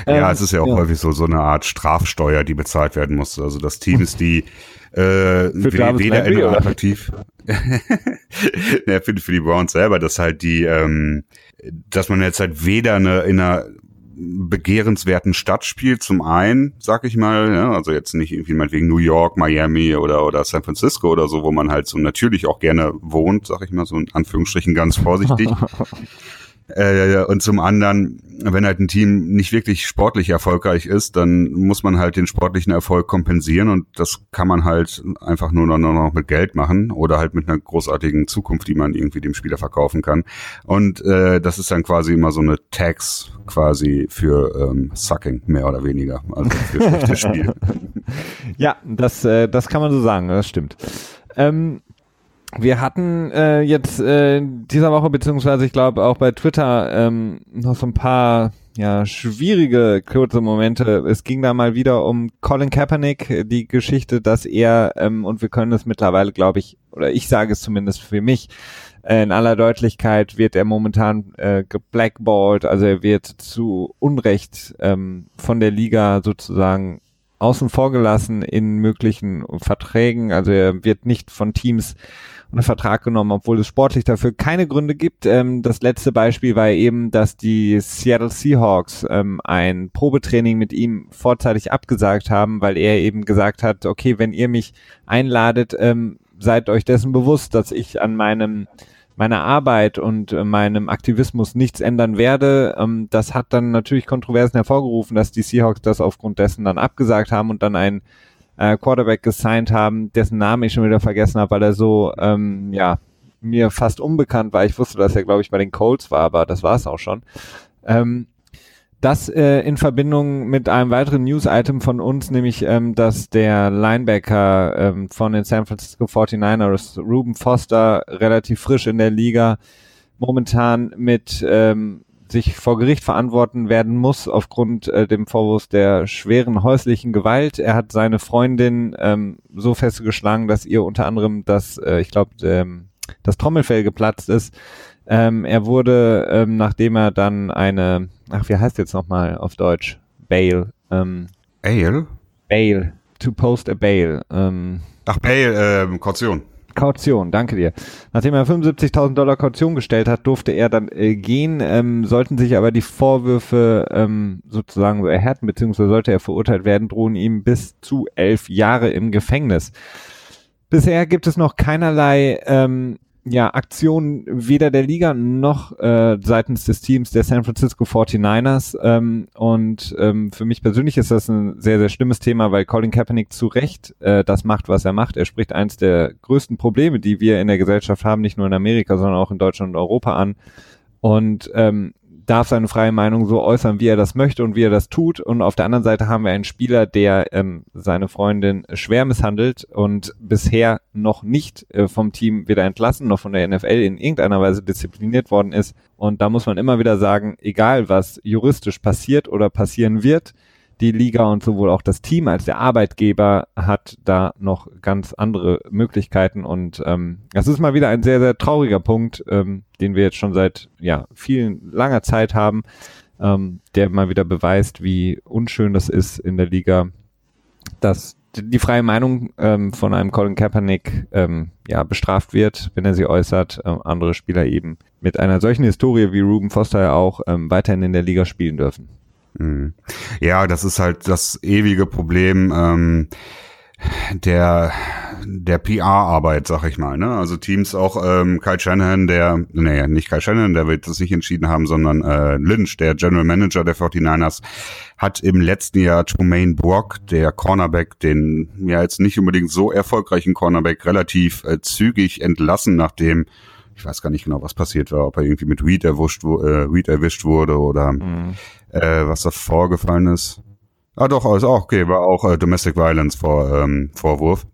ähm, es ist ja auch ja. häufig so, so eine Art Strafsteuer, die bezahlt werden muss. Also das Team ist die, *laughs* äh, für weder Landry, attraktiv. *laughs* ja, für, für die Browns selber, dass halt die, ähm, dass man jetzt halt weder eine, in einer begehrenswerten Stadt spielt, zum einen, sag ich mal, ja, also jetzt nicht irgendwie mal wegen New York, Miami oder, oder San Francisco oder so, wo man halt so natürlich auch gerne wohnt, sag ich mal, so in Anführungsstrichen ganz vorsichtig. *laughs* Äh, und zum anderen, wenn halt ein Team nicht wirklich sportlich erfolgreich ist, dann muss man halt den sportlichen Erfolg kompensieren und das kann man halt einfach nur noch, nur noch mit Geld machen oder halt mit einer großartigen Zukunft, die man irgendwie dem Spieler verkaufen kann. Und äh, das ist dann quasi immer so eine Tax quasi für ähm, Sucking, mehr oder weniger. Also für schlechtes Spiel. *laughs* ja, das, äh, das kann man so sagen, das stimmt. Ähm, wir hatten äh, jetzt äh, dieser Woche, beziehungsweise ich glaube auch bei Twitter, ähm, noch so ein paar ja, schwierige kurze Momente. Es ging da mal wieder um Colin Kaepernick, die Geschichte, dass er, ähm, und wir können es mittlerweile, glaube ich, oder ich sage es zumindest für mich, äh, in aller Deutlichkeit wird er momentan äh, geblackballt, also er wird zu Unrecht ähm, von der Liga sozusagen außen vor gelassen in möglichen Verträgen. Also er wird nicht von Teams unter Vertrag genommen, obwohl es sportlich dafür keine Gründe gibt. Ähm, das letzte Beispiel war eben, dass die Seattle Seahawks ähm, ein Probetraining mit ihm vorzeitig abgesagt haben, weil er eben gesagt hat, okay, wenn ihr mich einladet, ähm, seid euch dessen bewusst, dass ich an meinem meiner Arbeit und äh, meinem Aktivismus nichts ändern werde. Ähm, das hat dann natürlich Kontroversen hervorgerufen, dass die Seahawks das aufgrund dessen dann abgesagt haben und dann ein äh, Quarterback gesigned haben, dessen Namen ich schon wieder vergessen habe, weil er so, ähm, ja, mir fast unbekannt war. Ich wusste, dass er, glaube ich, bei den Colts war, aber das war es auch schon. Ähm, das äh, in Verbindung mit einem weiteren News-Item von uns, nämlich, ähm, dass der Linebacker ähm, von den San Francisco 49ers, Ruben Foster, relativ frisch in der Liga, momentan mit ähm, sich vor Gericht verantworten werden muss aufgrund äh, dem Vorwurf der schweren häuslichen Gewalt. Er hat seine Freundin ähm, so festgeschlagen, dass ihr unter anderem das, äh, ich glaube, ähm, das Trommelfell geplatzt ist. Ähm, er wurde, ähm, nachdem er dann eine, ach, wie heißt jetzt nochmal auf Deutsch? Bail. Ähm, Ale? Bail. To post a bail. Ähm, ach, Bail, äh, Kaution. Kaution, danke dir. Nachdem er 75.000 Dollar Kaution gestellt hat, durfte er dann äh, gehen, ähm, sollten sich aber die Vorwürfe ähm, sozusagen so erhärten, beziehungsweise sollte er verurteilt werden, drohen ihm bis zu elf Jahre im Gefängnis. Bisher gibt es noch keinerlei ähm, ja, Aktionen weder der Liga noch äh, seitens des Teams der San Francisco 49ers. Ähm, und ähm, für mich persönlich ist das ein sehr, sehr schlimmes Thema, weil Colin Kaepernick zu Recht äh, das macht, was er macht. Er spricht eins der größten Probleme, die wir in der Gesellschaft haben, nicht nur in Amerika, sondern auch in Deutschland und Europa an. Und ähm, darf seine freie Meinung so äußern, wie er das möchte und wie er das tut. Und auf der anderen Seite haben wir einen Spieler, der ähm, seine Freundin schwer misshandelt und bisher noch nicht äh, vom Team weder entlassen noch von der NFL in irgendeiner Weise diszipliniert worden ist. Und da muss man immer wieder sagen, egal was juristisch passiert oder passieren wird, die Liga und sowohl auch das Team als der Arbeitgeber hat da noch ganz andere Möglichkeiten und ähm, das ist mal wieder ein sehr, sehr trauriger Punkt, ähm, den wir jetzt schon seit ja, vielen langer Zeit haben, ähm, der mal wieder beweist, wie unschön das ist in der Liga, dass die freie Meinung ähm, von einem Colin Kaepernick ähm, ja, bestraft wird, wenn er sie äußert, äh, andere Spieler eben mit einer solchen Historie wie Ruben Foster ja auch ähm, weiterhin in der Liga spielen dürfen. Mhm. Ja, das ist halt das ewige Problem ähm, der der PR-Arbeit, sag ich mal. Ne? Also Teams auch ähm, Kyle Shanahan, der, nee, nicht Kyle Shanahan, der wird das nicht entschieden haben, sondern äh, Lynch, der General Manager der 49ers, hat im letzten Jahr Trumaine Brock, der Cornerback, den ja jetzt nicht unbedingt so erfolgreichen Cornerback, relativ äh, zügig entlassen, nachdem ich weiß gar nicht genau, was passiert war, ob er irgendwie mit Weed erwischt, äh, Weed erwischt wurde oder mhm. äh, was da vorgefallen ist. Ah doch, ist auch okay, war auch äh, Domestic Violence vor, ähm, Vorwurf.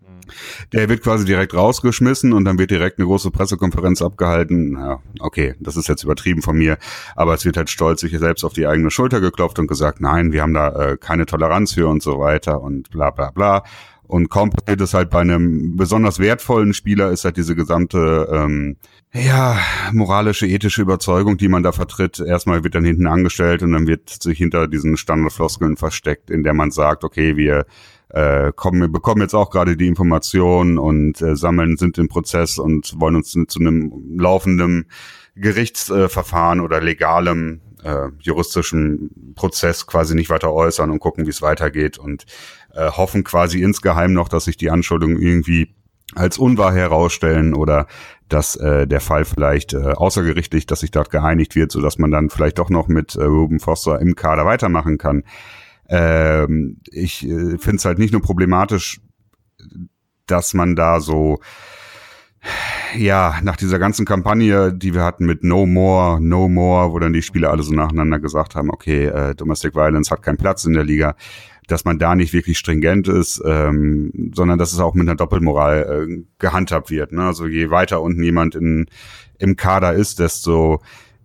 Mhm. Der wird quasi direkt rausgeschmissen und dann wird direkt eine große Pressekonferenz abgehalten. Ja, okay, das ist jetzt übertrieben von mir, aber es wird halt stolz sich selbst auf die eigene Schulter geklopft und gesagt, nein, wir haben da äh, keine Toleranz für und so weiter und bla bla bla. Und kaum passiert es halt bei einem besonders wertvollen Spieler, ist halt diese gesamte ähm, ja, moralische, ethische Überzeugung, die man da vertritt, erstmal wird dann hinten angestellt und dann wird sich hinter diesen Standardfloskeln versteckt, in der man sagt, okay, wir äh, kommen, wir bekommen jetzt auch gerade die Informationen und äh, sammeln, sind im Prozess und wollen uns zu einem laufenden Gerichtsverfahren äh, oder legalem äh, juristischen Prozess quasi nicht weiter äußern und gucken, wie es weitergeht. Und äh, hoffen quasi insgeheim noch, dass sich die Anschuldigungen irgendwie als unwahr herausstellen oder dass äh, der Fall vielleicht äh, außergerichtlich, dass sich dort geeinigt wird, so dass man dann vielleicht doch noch mit äh, Ruben Foster im Kader weitermachen kann. Ähm, ich äh, finde es halt nicht nur problematisch, dass man da so ja, nach dieser ganzen Kampagne, die wir hatten mit No More, No More, wo dann die Spieler alle so nacheinander gesagt haben, okay, äh, Domestic Violence hat keinen Platz in der Liga, dass man da nicht wirklich stringent ist, ähm, sondern dass es auch mit einer Doppelmoral äh, gehandhabt wird. Ne? Also je weiter unten jemand in, im Kader ist, desto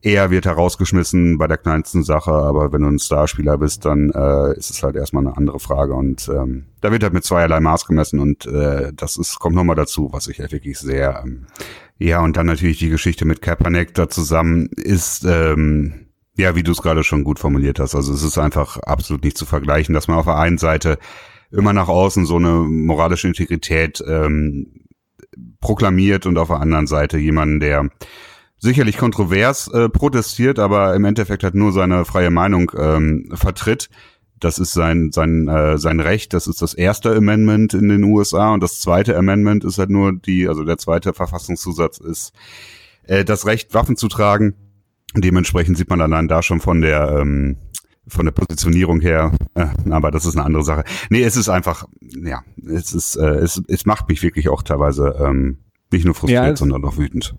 er wird herausgeschmissen bei der kleinsten Sache, aber wenn du ein Starspieler bist, dann äh, ist es halt erstmal eine andere Frage. Und ähm, da wird halt mit zweierlei Maß gemessen und äh, das ist, kommt nochmal dazu, was ich halt wirklich sehr, ähm, ja, und dann natürlich die Geschichte mit Kaepernick da zusammen ist, ähm, ja, wie du es gerade schon gut formuliert hast. Also es ist einfach absolut nicht zu vergleichen, dass man auf der einen Seite immer nach außen so eine moralische Integrität ähm, proklamiert und auf der anderen Seite jemanden, der sicherlich kontrovers äh, protestiert, aber im Endeffekt hat nur seine freie Meinung ähm, vertritt. Das ist sein sein äh, sein Recht. Das ist das erste Amendment in den USA und das zweite Amendment ist halt nur die, also der zweite Verfassungszusatz ist äh, das Recht, Waffen zu tragen. Dementsprechend sieht man dann da schon von der ähm, von der Positionierung her, äh, aber das ist eine andere Sache. Nee, es ist einfach, ja, es ist, äh, es, es macht mich wirklich auch teilweise ähm, nicht nur frustriert, ja, sondern auch wütend.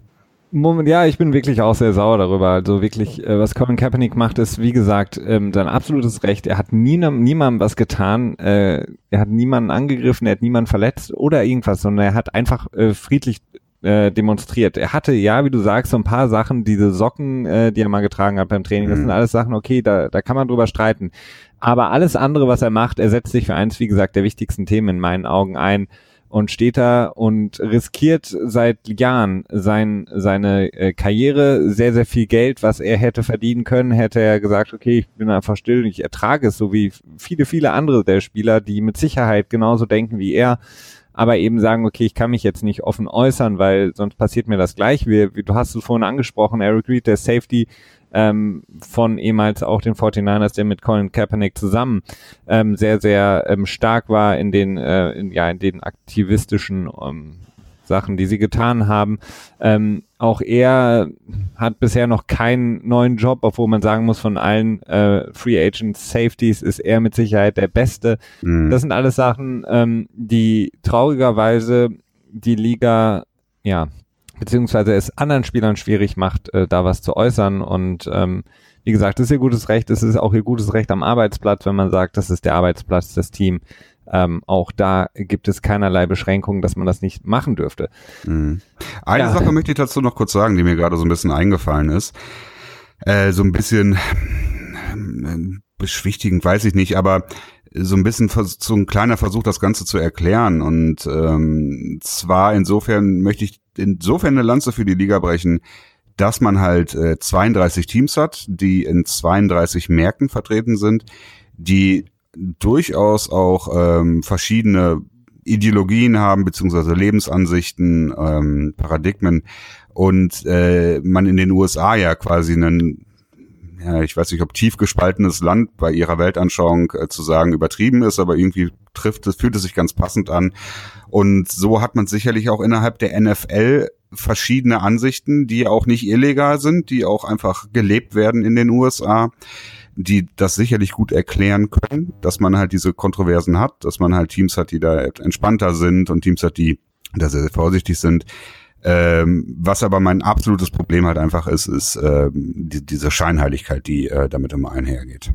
Moment, ja, ich bin wirklich auch sehr sauer darüber. Also wirklich, äh, was Colin Kaepernick macht, ist, wie gesagt, ähm, sein absolutes Recht. Er hat nie, niemandem was getan, äh, er hat niemanden angegriffen, er hat niemanden verletzt oder irgendwas, sondern er hat einfach äh, friedlich äh, demonstriert. Er hatte, ja, wie du sagst, so ein paar Sachen, diese Socken, äh, die er mal getragen hat beim Training, das mhm. sind alles Sachen, okay, da, da kann man drüber streiten. Aber alles andere, was er macht, er setzt sich für eins, wie gesagt, der wichtigsten Themen in meinen Augen ein und steht da und riskiert seit Jahren sein, seine äh, Karriere, sehr, sehr viel Geld, was er hätte verdienen können, hätte er gesagt, okay, ich bin einfach still und ich ertrage es, so wie viele, viele andere der Spieler, die mit Sicherheit genauso denken wie er aber eben sagen, okay, ich kann mich jetzt nicht offen äußern, weil sonst passiert mir das gleich. Wie, wie du hast es vorhin angesprochen, Eric Reed, der Safety ähm, von ehemals auch den 49ers, der mit Colin Kaepernick zusammen ähm, sehr, sehr ähm, stark war in den, äh, in, ja, in den aktivistischen ähm, Sachen, die sie getan haben. Ähm, auch er hat bisher noch keinen neuen Job, obwohl man sagen muss, von allen äh, Free Agent Safeties ist er mit Sicherheit der Beste. Mhm. Das sind alles Sachen, ähm, die traurigerweise die Liga, ja, beziehungsweise es anderen Spielern schwierig macht, äh, da was zu äußern. Und ähm, wie gesagt, das ist ihr gutes Recht. Es ist auch ihr gutes Recht am Arbeitsplatz, wenn man sagt, das ist der Arbeitsplatz, das Team. Ähm, auch da gibt es keinerlei Beschränkungen, dass man das nicht machen dürfte. Mhm. Eine ja. Sache möchte ich dazu noch kurz sagen, die mir gerade so ein bisschen eingefallen ist. Äh, so ein bisschen äh, beschwichtigend, weiß ich nicht, aber so ein bisschen so ein kleiner Versuch, das Ganze zu erklären. Und ähm, zwar insofern möchte ich insofern eine Lanze für die Liga brechen, dass man halt äh, 32 Teams hat, die in 32 Märkten vertreten sind, die durchaus auch ähm, verschiedene Ideologien haben, beziehungsweise Lebensansichten, ähm, Paradigmen und äh, man in den USA ja quasi einen, ja, ich weiß nicht, ob tief gespaltenes Land bei ihrer Weltanschauung äh, zu sagen übertrieben ist, aber irgendwie trifft es, fühlt es sich ganz passend an. Und so hat man sicherlich auch innerhalb der NFL verschiedene Ansichten, die auch nicht illegal sind, die auch einfach gelebt werden in den USA die das sicherlich gut erklären können, dass man halt diese Kontroversen hat, dass man halt Teams hat, die da entspannter sind und Teams hat, die da sehr, sehr vorsichtig sind. Ähm, was aber mein absolutes Problem halt einfach ist, ist ähm, die, diese Scheinheiligkeit, die äh, damit immer einhergeht.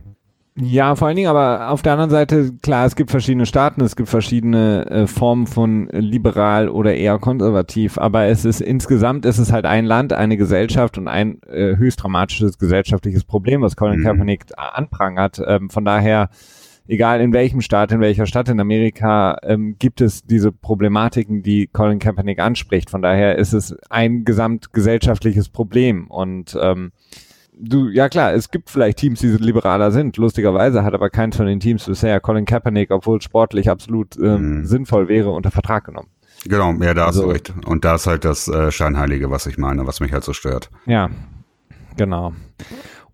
Ja, vor allen Dingen, aber auf der anderen Seite, klar, es gibt verschiedene Staaten, es gibt verschiedene äh, Formen von liberal oder eher konservativ, aber es ist insgesamt ist es halt ein Land, eine Gesellschaft und ein äh, höchst dramatisches gesellschaftliches Problem, was Colin mhm. Kaepernick anprangert. Ähm, von daher, egal in welchem Staat, in welcher Stadt in Amerika, ähm, gibt es diese Problematiken, die Colin Kaepernick anspricht. Von daher ist es ein gesamtgesellschaftliches Problem und ähm, du, ja klar, es gibt vielleicht Teams, die liberaler sind. Lustigerweise hat aber keins von den Teams bisher Colin Kaepernick, obwohl sportlich absolut ähm, mhm. sinnvoll wäre, unter Vertrag genommen. Genau, ja, da also, hast du recht. Und da ist halt das äh, Scheinheilige, was ich meine, was mich halt so stört. Ja, genau.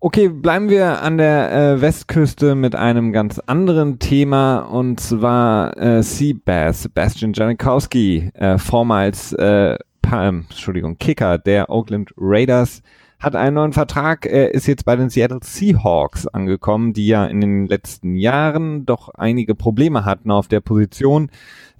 Okay, bleiben wir an der äh, Westküste mit einem ganz anderen Thema und zwar äh, Seabass, Sebastian Janikowski, äh, vormals äh, Entschuldigung, Kicker der Oakland Raiders, hat einen neuen Vertrag, er ist jetzt bei den Seattle Seahawks angekommen, die ja in den letzten Jahren doch einige Probleme hatten auf der Position.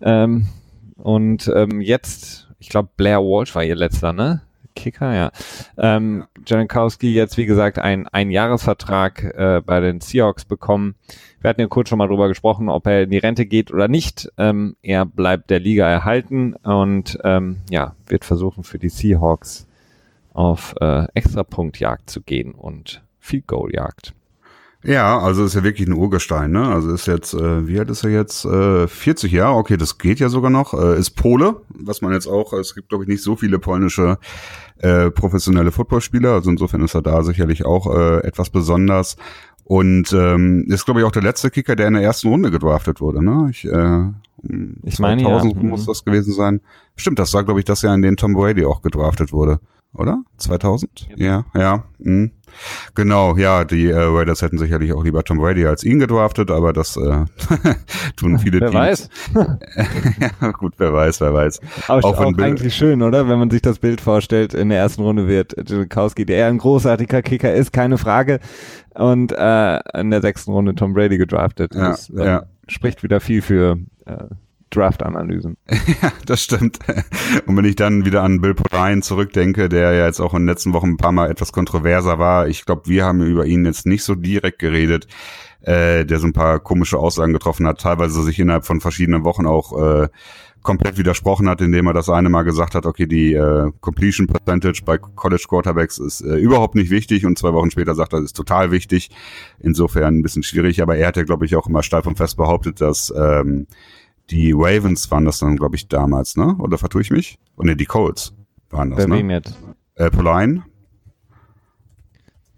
Ähm, und ähm, jetzt, ich glaube, Blair Walsh war ihr letzter, ne? Kicker, ja. Ähm, Janikowski jetzt, wie gesagt, ein Einjahresvertrag äh, bei den Seahawks bekommen. Wir hatten ja kurz schon mal drüber gesprochen, ob er in die Rente geht oder nicht. Ähm, er bleibt der Liga erhalten und ähm, ja, wird versuchen für die Seahawks auf äh, Extrapunktjagd zu gehen und Field Goal Jagd. Ja, also ist ja wirklich ein Urgestein, ne? Also ist jetzt, äh, wie alt ist er jetzt? Äh, 40 Jahre, okay, das geht ja sogar noch. Äh, ist Pole, was man jetzt auch, es gibt glaube ich nicht so viele polnische äh, professionelle Footballspieler, also insofern ist er da sicherlich auch äh, etwas besonders. Und ähm, ist, glaube ich, auch der letzte Kicker, der in der ersten Runde gedraftet wurde. Ne? Ich, äh, ich meine, 2000 ja. muss das gewesen sein. Stimmt, das war, glaube ich, das Jahr, in dem Tom Brady auch gedraftet wurde. Oder? 2000? Ja, ja. ja. Mh. Genau, ja, die äh, Raiders hätten sicherlich auch lieber Tom Brady als ihn gedraftet, aber das äh, *laughs* tun viele wer Teams. Wer weiß. *laughs* ja, gut, wer weiß, wer weiß. Aber auch, auch eigentlich schön, oder? Wenn man sich das Bild vorstellt, in der ersten Runde wird Janikowski, der ein großartiger Kicker ist, keine Frage. Und äh, in der sechsten Runde Tom Brady gedraftet. Ja, das, äh, ja. Spricht wieder viel für äh, Draft-Analysen. *laughs* Ja, das stimmt. Und wenn ich dann wieder an Bill Ryan zurückdenke, der ja jetzt auch in den letzten Wochen ein paar Mal etwas kontroverser war, ich glaube, wir haben über ihn jetzt nicht so direkt geredet, äh, der so ein paar komische Aussagen getroffen hat, teilweise sich innerhalb von verschiedenen Wochen auch äh, komplett widersprochen hat, indem er das eine Mal gesagt hat, okay, die äh, Completion Percentage bei College Quarterbacks ist äh, überhaupt nicht wichtig und zwei Wochen später sagt er, das ist total wichtig. Insofern ein bisschen schwierig, aber er hat ja, glaube ich, auch immer steif und fest behauptet, dass ähm, die Ravens waren das dann, glaube ich, damals, ne? Oder vertue ich mich? Oh ne, die Colts waren das, Bei ne? wem jetzt? Äh, Poline?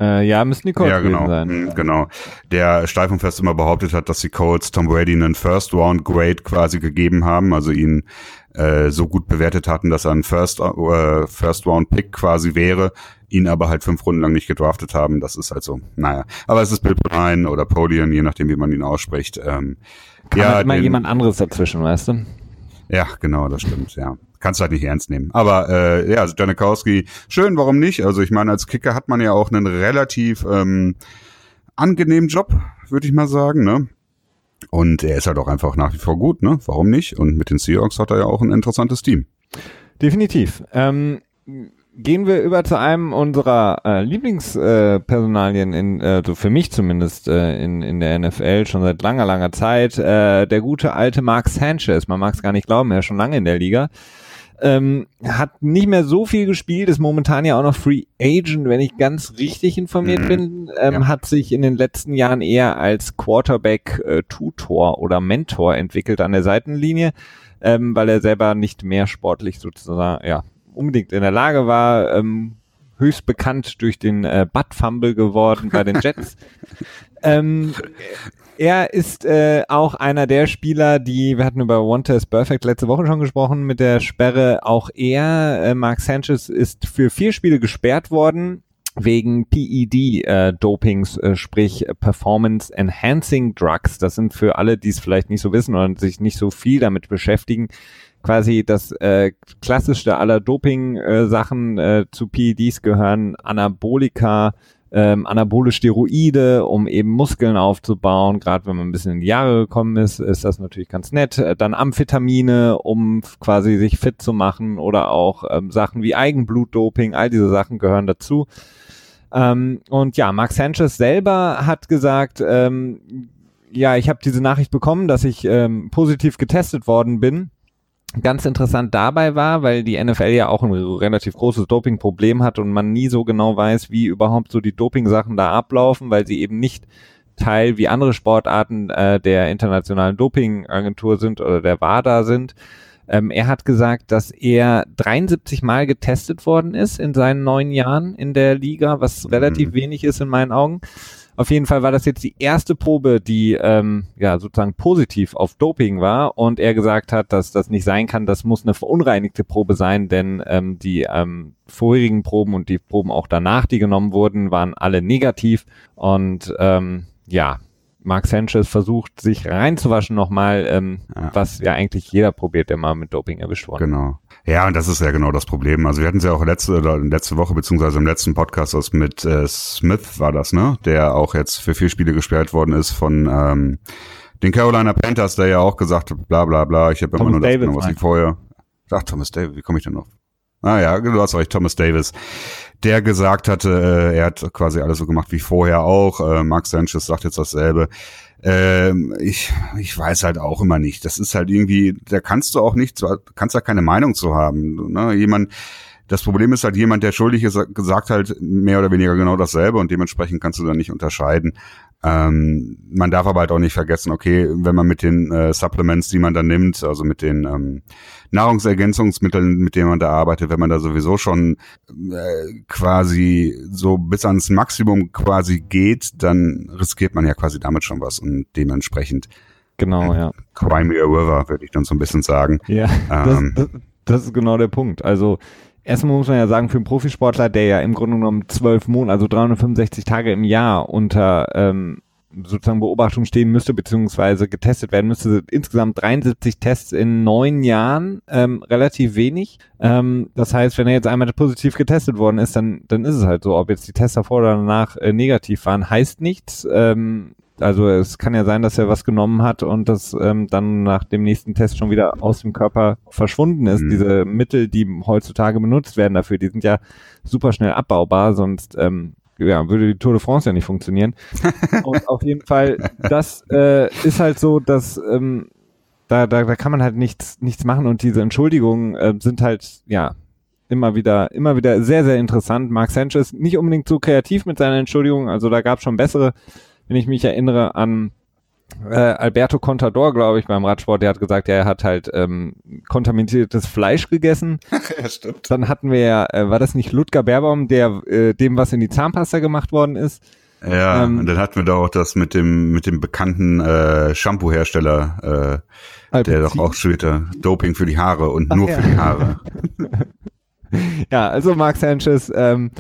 Äh, ja, müssen die Colts ja, genau, sein. Mhm, genau. Der steif und fest immer behauptet hat, dass die Colts Tom Brady einen First Round Grade quasi gegeben haben, also ihn äh, so gut bewertet hatten, dass er ein First, äh, First Round Pick quasi wäre, ihn aber halt fünf Runden lang nicht gedraftet haben. Das ist halt so, naja. Aber es ist Bill Bryan oder Polian, je nachdem, wie man ihn ausspricht. Ähm, Kann ja, halt mal den- jemand anderes dazwischen, weißt du? Ja, genau, das stimmt, ja. Kannst du halt nicht ernst nehmen. Aber äh, ja, also Janikowski, schön, warum nicht? Also ich meine, als Kicker hat man ja auch einen relativ ähm, angenehmen Job, würde ich mal sagen, ne? Und er ist halt auch einfach nach wie vor gut, ne? Warum nicht? Und mit den Seahawks hat er ja auch ein interessantes Team. Definitiv. Ähm, gehen wir über zu einem unserer äh, Lieblingspersonalien, äh, in, äh, so für mich zumindest äh, in, in der NFL schon seit langer, langer Zeit. Äh, der gute alte Mark Sanchez, man mag es gar nicht glauben, er ist schon lange in der Liga. Ähm, hat nicht mehr so viel gespielt, ist momentan ja auch noch Free Agent, wenn ich ganz richtig informiert Mhm. bin, ähm, Ja. hat sich in den letzten Jahren eher als Quarterback-Tutor oder Mentor entwickelt an der Seitenlinie, ähm, weil er selber nicht mehr sportlich sozusagen, ja, unbedingt in der Lage war, ähm, höchst bekannt durch den äh, Butt Fumble geworden bei den Jets. *laughs* ähm, er ist äh, auch einer der Spieler, die, wir hatten über One Test Perfect letzte Woche schon gesprochen, mit der Sperre auch er, äh, Mark Sanchez, ist für vier Spiele gesperrt worden wegen PED-Dopings, äh, sprich Performance Enhancing Drugs. Das sind für alle, die es vielleicht nicht so wissen oder sich nicht so viel damit beschäftigen, quasi das äh, klassischste aller Doping-Sachen äh, zu PEDs gehören Anabolika, ähm, anabole Steroide, um eben Muskeln aufzubauen. Gerade wenn man ein bisschen in die Jahre gekommen ist, ist das natürlich ganz nett. Äh, Dann Amphetamine, um quasi sich fit zu machen oder auch ähm, Sachen wie Eigenblutdoping, all diese Sachen gehören dazu. Ähm, und ja, Mark Sanchez selber hat gesagt, ähm, ja, ich habe diese Nachricht bekommen, dass ich ähm, positiv getestet worden bin. Ganz interessant dabei war, weil die NFL ja auch ein relativ großes Dopingproblem hat und man nie so genau weiß, wie überhaupt so die Doping-Sachen da ablaufen, weil sie eben nicht Teil wie andere Sportarten äh, der internationalen Dopingagentur sind oder der WADA sind. Ähm, er hat gesagt, dass er 73 Mal getestet worden ist in seinen neun Jahren in der Liga, was relativ Mhm. wenig ist in meinen Augen. Auf jeden Fall war das jetzt die erste Probe, die ähm, ja sozusagen positiv auf Doping war und er gesagt hat, dass das nicht sein kann, das muss eine verunreinigte Probe sein, denn ähm, die ähm, vorherigen Proben und die Proben auch danach, die genommen wurden, waren alle negativ und ähm, ja, Mark Sanchez versucht sich reinzuwaschen nochmal, ähm, Ja. was ja eigentlich jeder probiert, der mal mit Doping erwischt worden. Genau. Ja, und das ist ja genau das Problem. Also wir hatten es ja auch letzte oder letzte Woche beziehungsweise im letzten Podcast aus mit äh, Smith war das, ne? Der auch jetzt für vier Spiele gesperrt worden ist von ähm, den Carolina Panthers, der ja auch gesagt hat, bla bla bla, ich habe immer nur das Davis genommen, was ich vorher. Ach, Thomas Davis, wie komme ich denn noch? Ah ja, du hast recht, Thomas Davis, der gesagt hatte, äh, er hat quasi alles so gemacht wie vorher auch. Äh, Mark Sanchez sagt jetzt dasselbe. Ähm, ich, ich weiß halt auch immer nicht. Das ist halt irgendwie, da kannst du auch nicht, kannst da keine Meinung zu haben. Ne? Jemand, das Problem ist halt, jemand, der schuldig ist, sagt halt mehr oder weniger genau dasselbe und dementsprechend kannst du dann nicht unterscheiden. Ähm, man darf aber halt auch nicht vergessen, okay, wenn man mit den äh, Supplements, die man da nimmt, also mit den ähm, Nahrungsergänzungsmitteln, mit denen man da arbeitet, wenn man da sowieso schon äh, quasi so bis ans Maximum quasi geht, dann riskiert man ja quasi damit schon was und dementsprechend Genau, ja. Crimea River, würde ich dann so ein bisschen sagen. Ja, ähm, das, das, das ist genau der Punkt. Also erstmal muss man ja sagen, für einen Profisportler, der ja im Grunde genommen zwölf Monate, also 365 Tage im Jahr unter ähm, sozusagen Beobachtung stehen müsste, beziehungsweise getestet werden müsste, insgesamt 73 Tests in neun Jahren, ähm, relativ wenig. Ähm, das heißt, wenn er jetzt einmal positiv getestet worden ist, dann, dann ist es halt so. Ob jetzt die Tests davor oder danach äh, negativ waren, heißt nichts. Ähm, also es kann ja sein, dass er was genommen hat und das ähm, dann nach dem nächsten Test schon wieder aus dem Körper verschwunden ist. Mhm. Diese Mittel, die heutzutage benutzt werden dafür, die sind ja super schnell abbaubar, sonst ähm, ja, würde die Tour de France ja nicht funktionieren. *laughs* und auf jeden Fall, das äh, ist halt so, dass ähm, da, da, da kann man halt nichts, nichts machen und diese Entschuldigungen äh, sind halt, ja, immer wieder, immer wieder sehr, sehr interessant. Mark Sanchez nicht unbedingt so kreativ mit seiner Entschuldigung, also da gab es schon bessere wenn ich mich erinnere an äh, Alberto Contador, glaube ich, beim Radsport, der hat gesagt, ja, er hat halt ähm, kontaminiertes Fleisch gegessen. *laughs* ja, stimmt. Dann hatten wir ja, äh, war das nicht Ludger Berbaum, der äh, dem was in die Zahnpasta gemacht worden ist? Ja, ähm, und dann hatten wir da auch das mit dem mit dem bekannten äh, Shampoo-Hersteller, äh, der doch auch später Doping für die Haare und Ach, nur ja. für die Haare. *laughs* ja, also Mark Sanchez, ähm,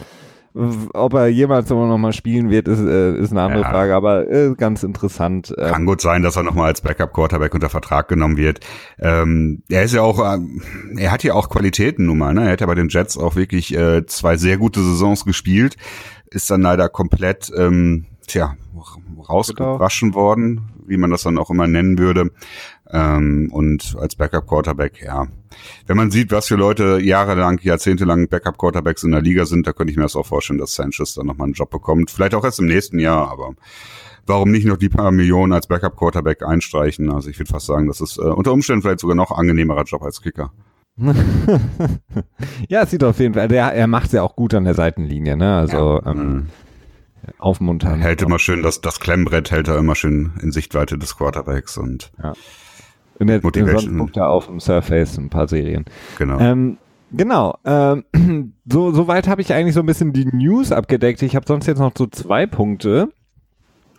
ob er jemals noch mal spielen wird, ist, äh, ist eine andere ja. Frage, aber äh, ganz interessant. Ähm. Kann gut sein, dass er noch mal als Backup-Quarterback unter Vertrag genommen wird. Ähm, er ist ja auch, äh, er hat ja auch Qualitäten nun mal. Ne? Er hat ja bei den Jets auch wirklich äh, zwei sehr gute Saisons gespielt, ist dann leider komplett, ähm, tja, rausgewaschen worden, wie man das dann auch immer nennen würde. Ähm, und als Backup-Quarterback, ja. Wenn man sieht, was für Leute jahrelang, jahrzehntelang Backup-Quarterbacks in der Liga sind, da könnte ich mir das auch vorstellen, dass Sanchez dann nochmal einen Job bekommt. Vielleicht auch erst im nächsten Jahr, aber warum nicht noch die paar Millionen als Backup-Quarterback einstreichen? Also ich würde fast sagen, das ist äh, unter Umständen vielleicht sogar noch angenehmerer Job als Kicker. *laughs* ja, es sieht auf jeden Fall, der, er macht ja auch gut an der Seitenlinie, ne? Also ja. ähm, mhm. aufmuntern. Er hält immer schön, das, das Klemmbrett hält er immer schön in Sichtweite des Quarterbacks und ja. In der Motivation. da auf dem Surface ein paar Serien. Genau. Ähm, genau. Ähm, *clears throat* so, so weit habe ich eigentlich so ein bisschen die News abgedeckt. Ich habe sonst jetzt noch so zwei Punkte.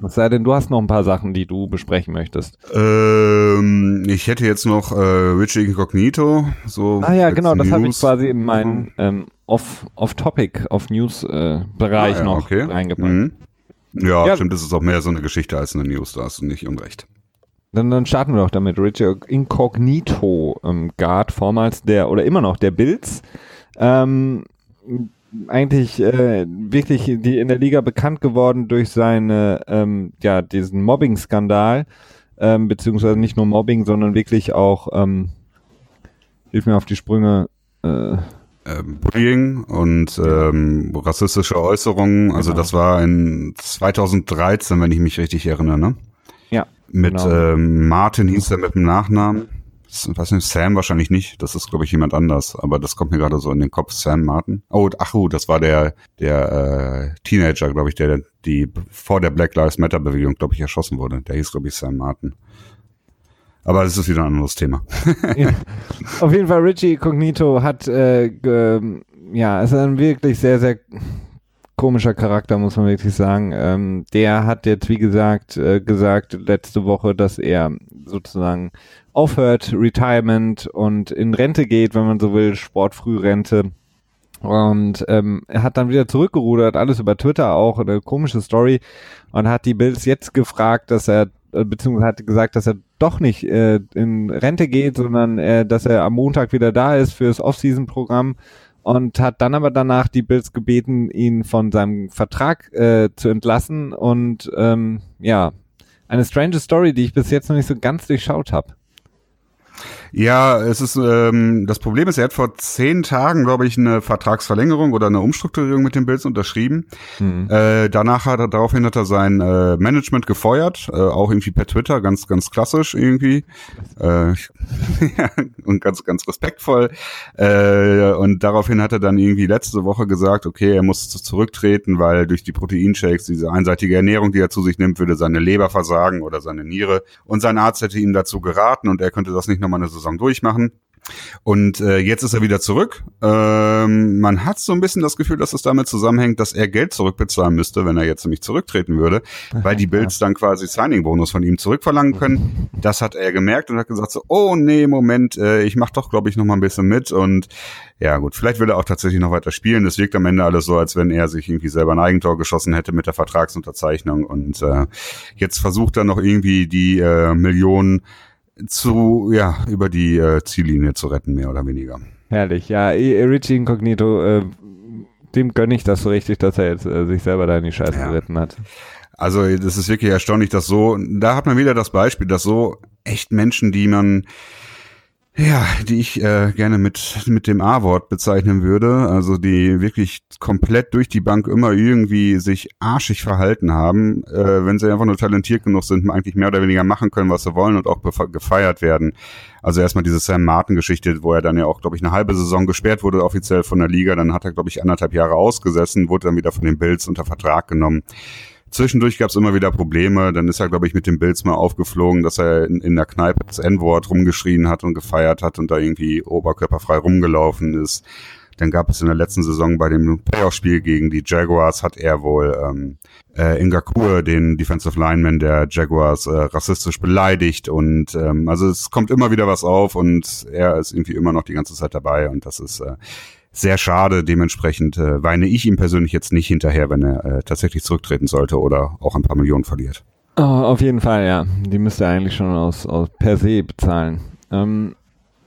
Es sei denn, du hast noch ein paar Sachen, die du besprechen möchtest. Ähm, ich hätte jetzt noch äh, Richie Incognito. So ah ja, genau, das habe ich quasi in meinen ähm, Off-Topic, Off Off-News-Bereich äh, ah, ja, noch okay. reingepackt. Mhm. Ja, ja, stimmt, das ist auch mehr so eine Geschichte als eine News, da hast du nicht unrecht. Dann, dann starten wir doch damit. Richard Incognito, ähm, Guard, vormals der, oder immer noch der Bills. Ähm, eigentlich äh, wirklich die in der Liga bekannt geworden durch seine, ähm, ja, diesen Mobbing-Skandal, ähm, beziehungsweise nicht nur Mobbing, sondern wirklich auch, ähm, hilf mir auf die Sprünge, äh, ähm, Bullying und ähm, rassistische Äußerungen. Also genau. das war in 2013, wenn ich mich richtig erinnere, ne? Mit genau. ähm, Martin hieß er mit dem Nachnamen. Was nicht, Sam wahrscheinlich nicht. Das ist, glaube ich, jemand anders. Aber das kommt mir gerade so in den Kopf. Sam Martin. Oh, ach, oh, das war der, der äh, Teenager, glaube ich, der, die vor der Black Lives Matter Bewegung, glaube ich, erschossen wurde. Der hieß, glaube ich, Sam Martin. Aber das ist wieder ein anderes Thema. *laughs* ja. Auf jeden Fall, Richie Cognito hat, äh, ja, es ist ein wirklich sehr, sehr komischer Charakter, muss man wirklich sagen. Ähm, der hat jetzt, wie gesagt, äh, gesagt letzte Woche, dass er sozusagen aufhört, Retirement und in Rente geht, wenn man so will, Sportfrührente. Und ähm, er hat dann wieder zurückgerudert, alles über Twitter auch, eine komische Story, und hat die Bills jetzt gefragt, dass er, äh, beziehungsweise hat gesagt, dass er doch nicht äh, in Rente geht, sondern äh, dass er am Montag wieder da ist fürs Off-Season-Programm und hat dann aber danach die Bills gebeten, ihn von seinem Vertrag äh, zu entlassen und ähm, ja, eine strange Story, die ich bis jetzt noch nicht so ganz durchschaut habe. Ja, es ist ähm, das Problem ist, er hat vor zehn Tagen, glaube ich, eine Vertragsverlängerung oder eine Umstrukturierung mit den Bills unterschrieben. Mhm. Äh, danach hat er daraufhin hat er sein äh, Management gefeuert, äh, auch irgendwie per Twitter, ganz ganz klassisch irgendwie äh, *laughs* und ganz ganz respektvoll. Äh, und daraufhin hat er dann irgendwie letzte Woche gesagt, okay, er muss zurücktreten, weil durch die Proteinshakes, diese einseitige Ernährung, die er zu sich nimmt, würde seine Leber versagen oder seine Niere. Und sein Arzt hätte ihm dazu geraten und er könnte das nicht nochmal eine Saison durchmachen. Und äh, jetzt ist er wieder zurück. Ähm, man hat so ein bisschen das Gefühl, dass es damit zusammenhängt, dass er Geld zurückbezahlen müsste, wenn er jetzt nämlich zurücktreten würde, weil die Bills dann quasi Signing-Bonus von ihm zurückverlangen können. Das hat er gemerkt und hat gesagt so, oh nee, Moment, äh, ich mach doch, glaube ich, noch mal ein bisschen mit. Und ja gut, vielleicht will er auch tatsächlich noch weiter spielen. Das wirkt am Ende alles so, als wenn er sich irgendwie selber ein Eigentor geschossen hätte mit der Vertragsunterzeichnung. Und äh, jetzt versucht er noch irgendwie die äh, Millionen zu, ja, über die äh, Ziellinie zu retten, mehr oder weniger. Herrlich, ja, Richie Incognito, äh, dem gönne ich das so richtig, dass er jetzt äh, sich selber da in die Scheiße ja. geritten hat. Also, das ist wirklich erstaunlich, dass so, da hat man wieder das Beispiel, dass so echt Menschen, die man ja, die ich äh, gerne mit mit dem A-Wort bezeichnen würde, also die wirklich komplett durch die Bank immer irgendwie sich arschig verhalten haben, äh, wenn sie einfach nur talentiert genug sind, eigentlich mehr oder weniger machen können, was sie wollen und auch gefeiert werden. Also erstmal diese Sam Martin-Geschichte, wo er dann ja auch, glaube ich, eine halbe Saison gesperrt wurde offiziell von der Liga, dann hat er, glaube ich, anderthalb Jahre ausgesessen, wurde dann wieder von den Bills unter Vertrag genommen. Zwischendurch gab es immer wieder Probleme. Dann ist er, glaube ich, mit dem Bills mal aufgeflogen, dass er in, in der Kneipe das N-Wort rumgeschrien hat und gefeiert hat und da irgendwie oberkörperfrei rumgelaufen ist. Dann gab es in der letzten Saison bei dem Playoff-Spiel gegen die Jaguars hat er wohl ähm, äh, Ingakur, den Defensive Lineman der Jaguars, äh, rassistisch beleidigt und ähm, also es kommt immer wieder was auf und er ist irgendwie immer noch die ganze Zeit dabei und das ist äh, sehr schade. Dementsprechend äh, weine ich ihm persönlich jetzt nicht hinterher, wenn er äh, tatsächlich zurücktreten sollte oder auch ein paar Millionen verliert. Oh, auf jeden Fall, ja. Die müsste er eigentlich schon aus, aus per se bezahlen. Ähm,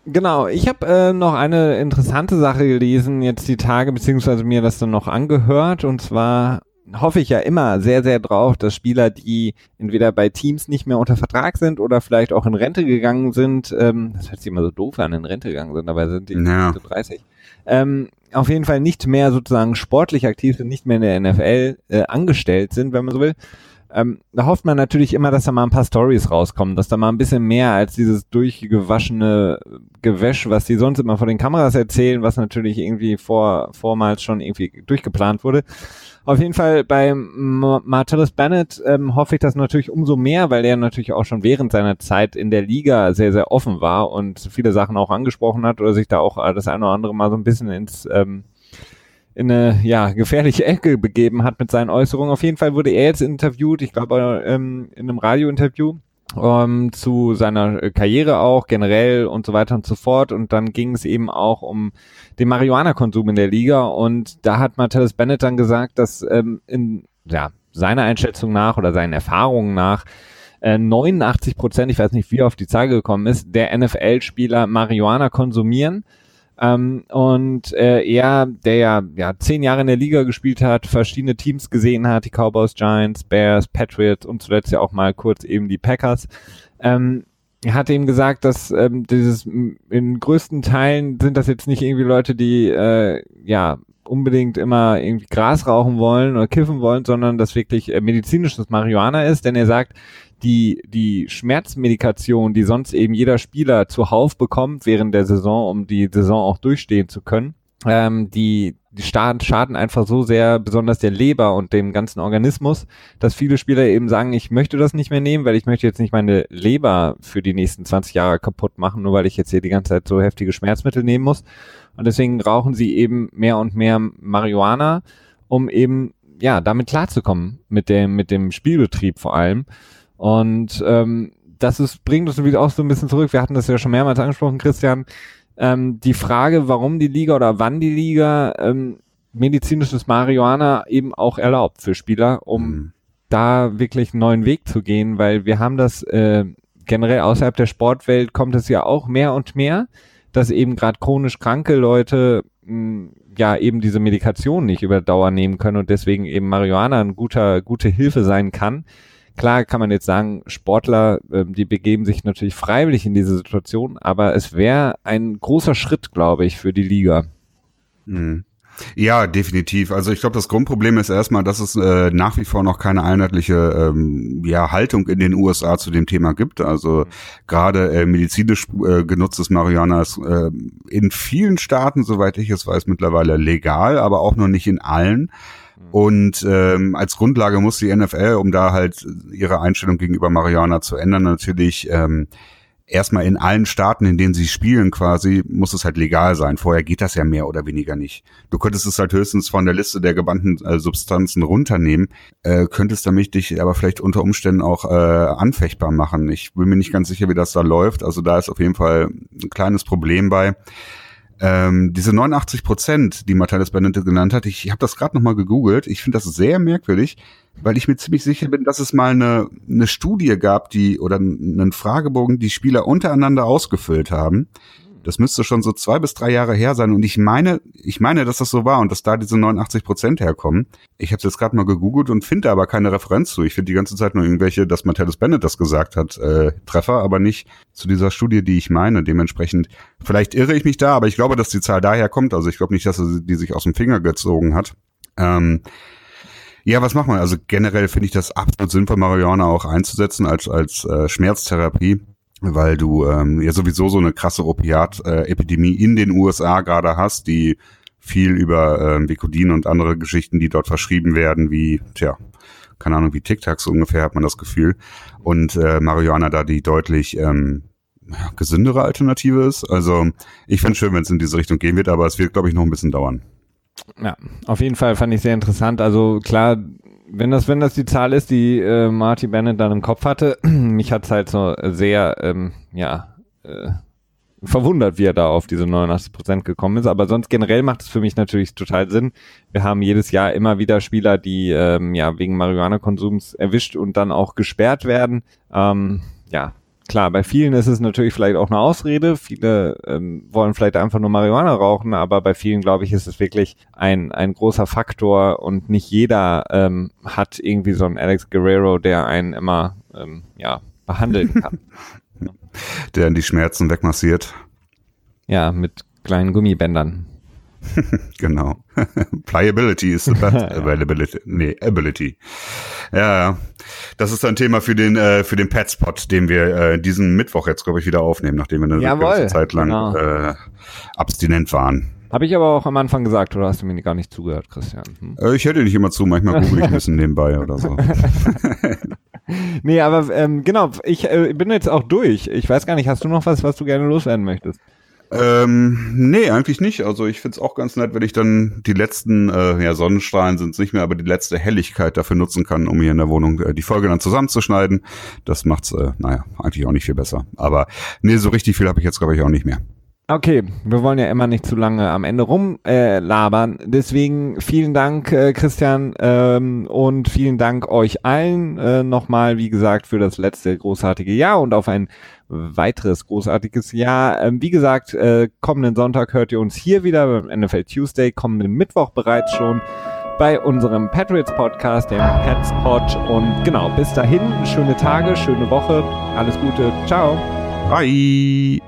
genau, ich habe äh, noch eine interessante Sache gelesen, jetzt die Tage, beziehungsweise mir das dann noch angehört. Und zwar hoffe ich ja immer sehr, sehr drauf, dass Spieler, die entweder bei Teams nicht mehr unter Vertrag sind oder vielleicht auch in Rente gegangen sind, ähm, das hört sich immer so doof an, in Rente gegangen sind, dabei sind die ja. 30, ähm, auf jeden Fall nicht mehr sozusagen sportlich aktiv sind, nicht mehr in der NFL äh, angestellt sind, wenn man so will. Ähm, da hofft man natürlich immer, dass da mal ein paar Stories rauskommen, dass da mal ein bisschen mehr als dieses durchgewaschene Gewäsch, was die sonst immer vor den Kameras erzählen, was natürlich irgendwie vor, vormals schon irgendwie durchgeplant wurde, auf jeden Fall bei Martellus Bennett ähm, hoffe ich das natürlich umso mehr, weil er natürlich auch schon während seiner Zeit in der Liga sehr, sehr offen war und viele Sachen auch angesprochen hat oder sich da auch das eine oder andere mal so ein bisschen ins ähm, in eine ja, gefährliche Ecke begeben hat mit seinen Äußerungen. Auf jeden Fall wurde er jetzt interviewt, ich glaube ähm, in einem Radiointerview ähm, zu seiner äh, Karriere auch generell und so weiter und so fort. Und dann ging es eben auch um den Marihuana-Konsum in der Liga. Und da hat Martellus Bennett dann gesagt, dass ähm, in ja, seiner Einschätzung nach oder seinen Erfahrungen nach 89 äh, Prozent, ich weiß nicht, wie er auf die Zahl gekommen ist, der NFL-Spieler Marihuana konsumieren ähm, und äh, er, der ja, ja zehn Jahre in der Liga gespielt hat, verschiedene Teams gesehen hat, die Cowboys, Giants, Bears, Patriots und zuletzt ja auch mal kurz eben die Packers, ähm, hat ihm gesagt, dass ähm, dieses in größten Teilen sind das jetzt nicht irgendwie Leute, die äh, ja unbedingt immer irgendwie Gras rauchen wollen oder kiffen wollen, sondern dass wirklich äh, medizinisches Marihuana ist, denn er sagt, die, die Schmerzmedikation, die sonst eben jeder Spieler zuhauf bekommt während der Saison, um die Saison auch durchstehen zu können, ähm, die, die schaden einfach so sehr, besonders der Leber und dem ganzen Organismus, dass viele Spieler eben sagen, ich möchte das nicht mehr nehmen, weil ich möchte jetzt nicht meine Leber für die nächsten 20 Jahre kaputt machen, nur weil ich jetzt hier die ganze Zeit so heftige Schmerzmittel nehmen muss. Und deswegen rauchen sie eben mehr und mehr Marihuana, um eben ja damit klarzukommen mit dem mit dem Spielbetrieb vor allem. Und ähm, das ist, bringt uns wieder auch so ein bisschen zurück. Wir hatten das ja schon mehrmals angesprochen, Christian. Ähm, die Frage, warum die Liga oder wann die Liga ähm, medizinisches Marihuana eben auch erlaubt für Spieler, um mhm. da wirklich einen neuen Weg zu gehen, weil wir haben das äh, generell außerhalb der Sportwelt kommt es ja auch mehr und mehr, dass eben gerade chronisch kranke Leute mh, ja eben diese Medikation nicht über Dauer nehmen können und deswegen eben Marihuana ein guter, gute Hilfe sein kann klar kann man jetzt sagen, Sportler, äh, die begeben sich natürlich freiwillig in diese Situation, aber es wäre ein großer Schritt, glaube ich, für die Liga. Mhm. Ja, definitiv. Also ich glaube, das Grundproblem ist erstmal, dass es äh, nach wie vor noch keine einheitliche ähm, ja, Haltung in den USA zu dem Thema gibt. Also mhm. gerade äh, medizinisch äh, genutztes Marihuana ist äh, in vielen Staaten, soweit ich es weiß, mittlerweile legal, aber auch noch nicht in allen. Mhm. Und ähm, als Grundlage muss die NFL, um da halt ihre Einstellung gegenüber Marihuana zu ändern, natürlich ähm, erstmal in allen Staaten, in denen sie spielen quasi, muss es halt legal sein. Vorher geht das ja mehr oder weniger nicht. Du könntest es halt höchstens von der Liste der gebannten äh, Substanzen runternehmen, äh, könntest damit dich aber vielleicht unter Umständen auch äh, anfechtbar machen. Ich bin mir nicht ganz sicher, wie das da läuft. Also da ist auf jeden Fall ein kleines Problem bei. Ähm, diese 89 Prozent, die Matthias Bennett genannt hat, ich, ich habe das gerade nochmal gegoogelt. Ich finde das sehr merkwürdig, weil ich mir ziemlich sicher bin, dass es mal eine, eine Studie gab, die oder einen Fragebogen, die Spieler untereinander ausgefüllt haben. Das müsste schon so zwei bis drei Jahre her sein. Und ich meine, ich meine, dass das so war und dass da diese 89 Prozent herkommen. Ich habe jetzt gerade mal gegoogelt und finde aber keine Referenz zu. Ich finde die ganze Zeit nur irgendwelche, dass Matthäus Bennett das gesagt hat, äh, Treffer, aber nicht zu dieser Studie, die ich meine. Dementsprechend, vielleicht irre ich mich da, aber ich glaube, dass die Zahl daher kommt. Also ich glaube nicht, dass sie die sich aus dem Finger gezogen hat. Ähm, ja, was macht man? Also generell finde ich das absolut sinnvoll, Marihuana auch einzusetzen als, als äh, Schmerztherapie weil du ähm, ja sowieso so eine krasse Opiat-Epidemie in den USA gerade hast, die viel über ähm, Vicodin und andere Geschichten, die dort verschrieben werden, wie, tja, keine Ahnung, wie Tic-Tacs ungefähr, hat man das Gefühl. Und äh, Marihuana da die deutlich ähm, gesündere Alternative ist. Also ich finde schön, wenn es in diese Richtung gehen wird, aber es wird, glaube ich, noch ein bisschen dauern. Ja, auf jeden Fall fand ich sehr interessant. Also klar, wenn das, wenn das die Zahl ist, die äh, Marty Bennett dann im Kopf hatte, *clears throat* mich hat's halt so sehr, ähm, ja, äh, verwundert, wie er da auf diese 89 Prozent gekommen ist. Aber sonst generell macht es für mich natürlich total Sinn. Wir haben jedes Jahr immer wieder Spieler, die ähm, ja wegen Marihuana-Konsums erwischt und dann auch gesperrt werden. Ähm, ja, klar, bei vielen ist es natürlich vielleicht auch eine Ausrede. Viele ähm, wollen vielleicht einfach nur Marihuana rauchen, aber bei vielen, glaube ich, ist es wirklich ein, ein großer Faktor und nicht jeder ähm, hat irgendwie so einen Alex Guerrero, der einen immer ähm, ja, behandeln *laughs* kann. der die Schmerzen wegmassiert. Ja, mit kleinen Gummibändern. *laughs* genau. *laughs* Pliability ist *laughs* Availability. Nee, Ability. Ja, ja. Das ist ein Thema für den, äh, für den Petspot, den wir äh, diesen Mittwoch jetzt, glaube ich, wieder aufnehmen, nachdem wir eine Jawohl, ganze Zeit lang genau. äh, abstinent waren. Habe ich aber auch am Anfang gesagt, oder hast du mir gar nicht zugehört, Christian? Hm? Äh, ich hätte nicht immer zu, manchmal google ich ein bisschen nebenbei oder so. nee, aber ähm, genau, ich äh, bin jetzt auch durch. Ich weiß gar nicht, hast du noch was, was du gerne loswerden möchtest? Ähm, nee, eigentlich nicht. Also ich find's auch ganz nett, wenn ich dann die letzten, äh, ja, Sonnenstrahlen sind nicht mehr, aber die letzte Helligkeit dafür nutzen kann, um hier in der Wohnung äh, die Folge dann zusammenzuschneiden. Das macht's, äh, naja, eigentlich auch nicht viel besser. Aber nee, so richtig viel habe ich jetzt, glaube ich, auch nicht mehr. Okay, wir wollen ja immer nicht zu lange am Ende rumlabern. Äh, Deswegen vielen Dank, äh, Christian, ähm, und vielen Dank euch allen äh, nochmal, wie gesagt, für das letzte großartige Jahr und auf ein weiteres großartiges Jahr. Ähm, wie gesagt, äh, kommenden Sonntag hört ihr uns hier wieder beim NFL Tuesday, kommenden Mittwoch bereits schon bei unserem Patriots Podcast, dem Pets Pod. Und genau, bis dahin, schöne Tage, schöne Woche, alles Gute, ciao. Bye.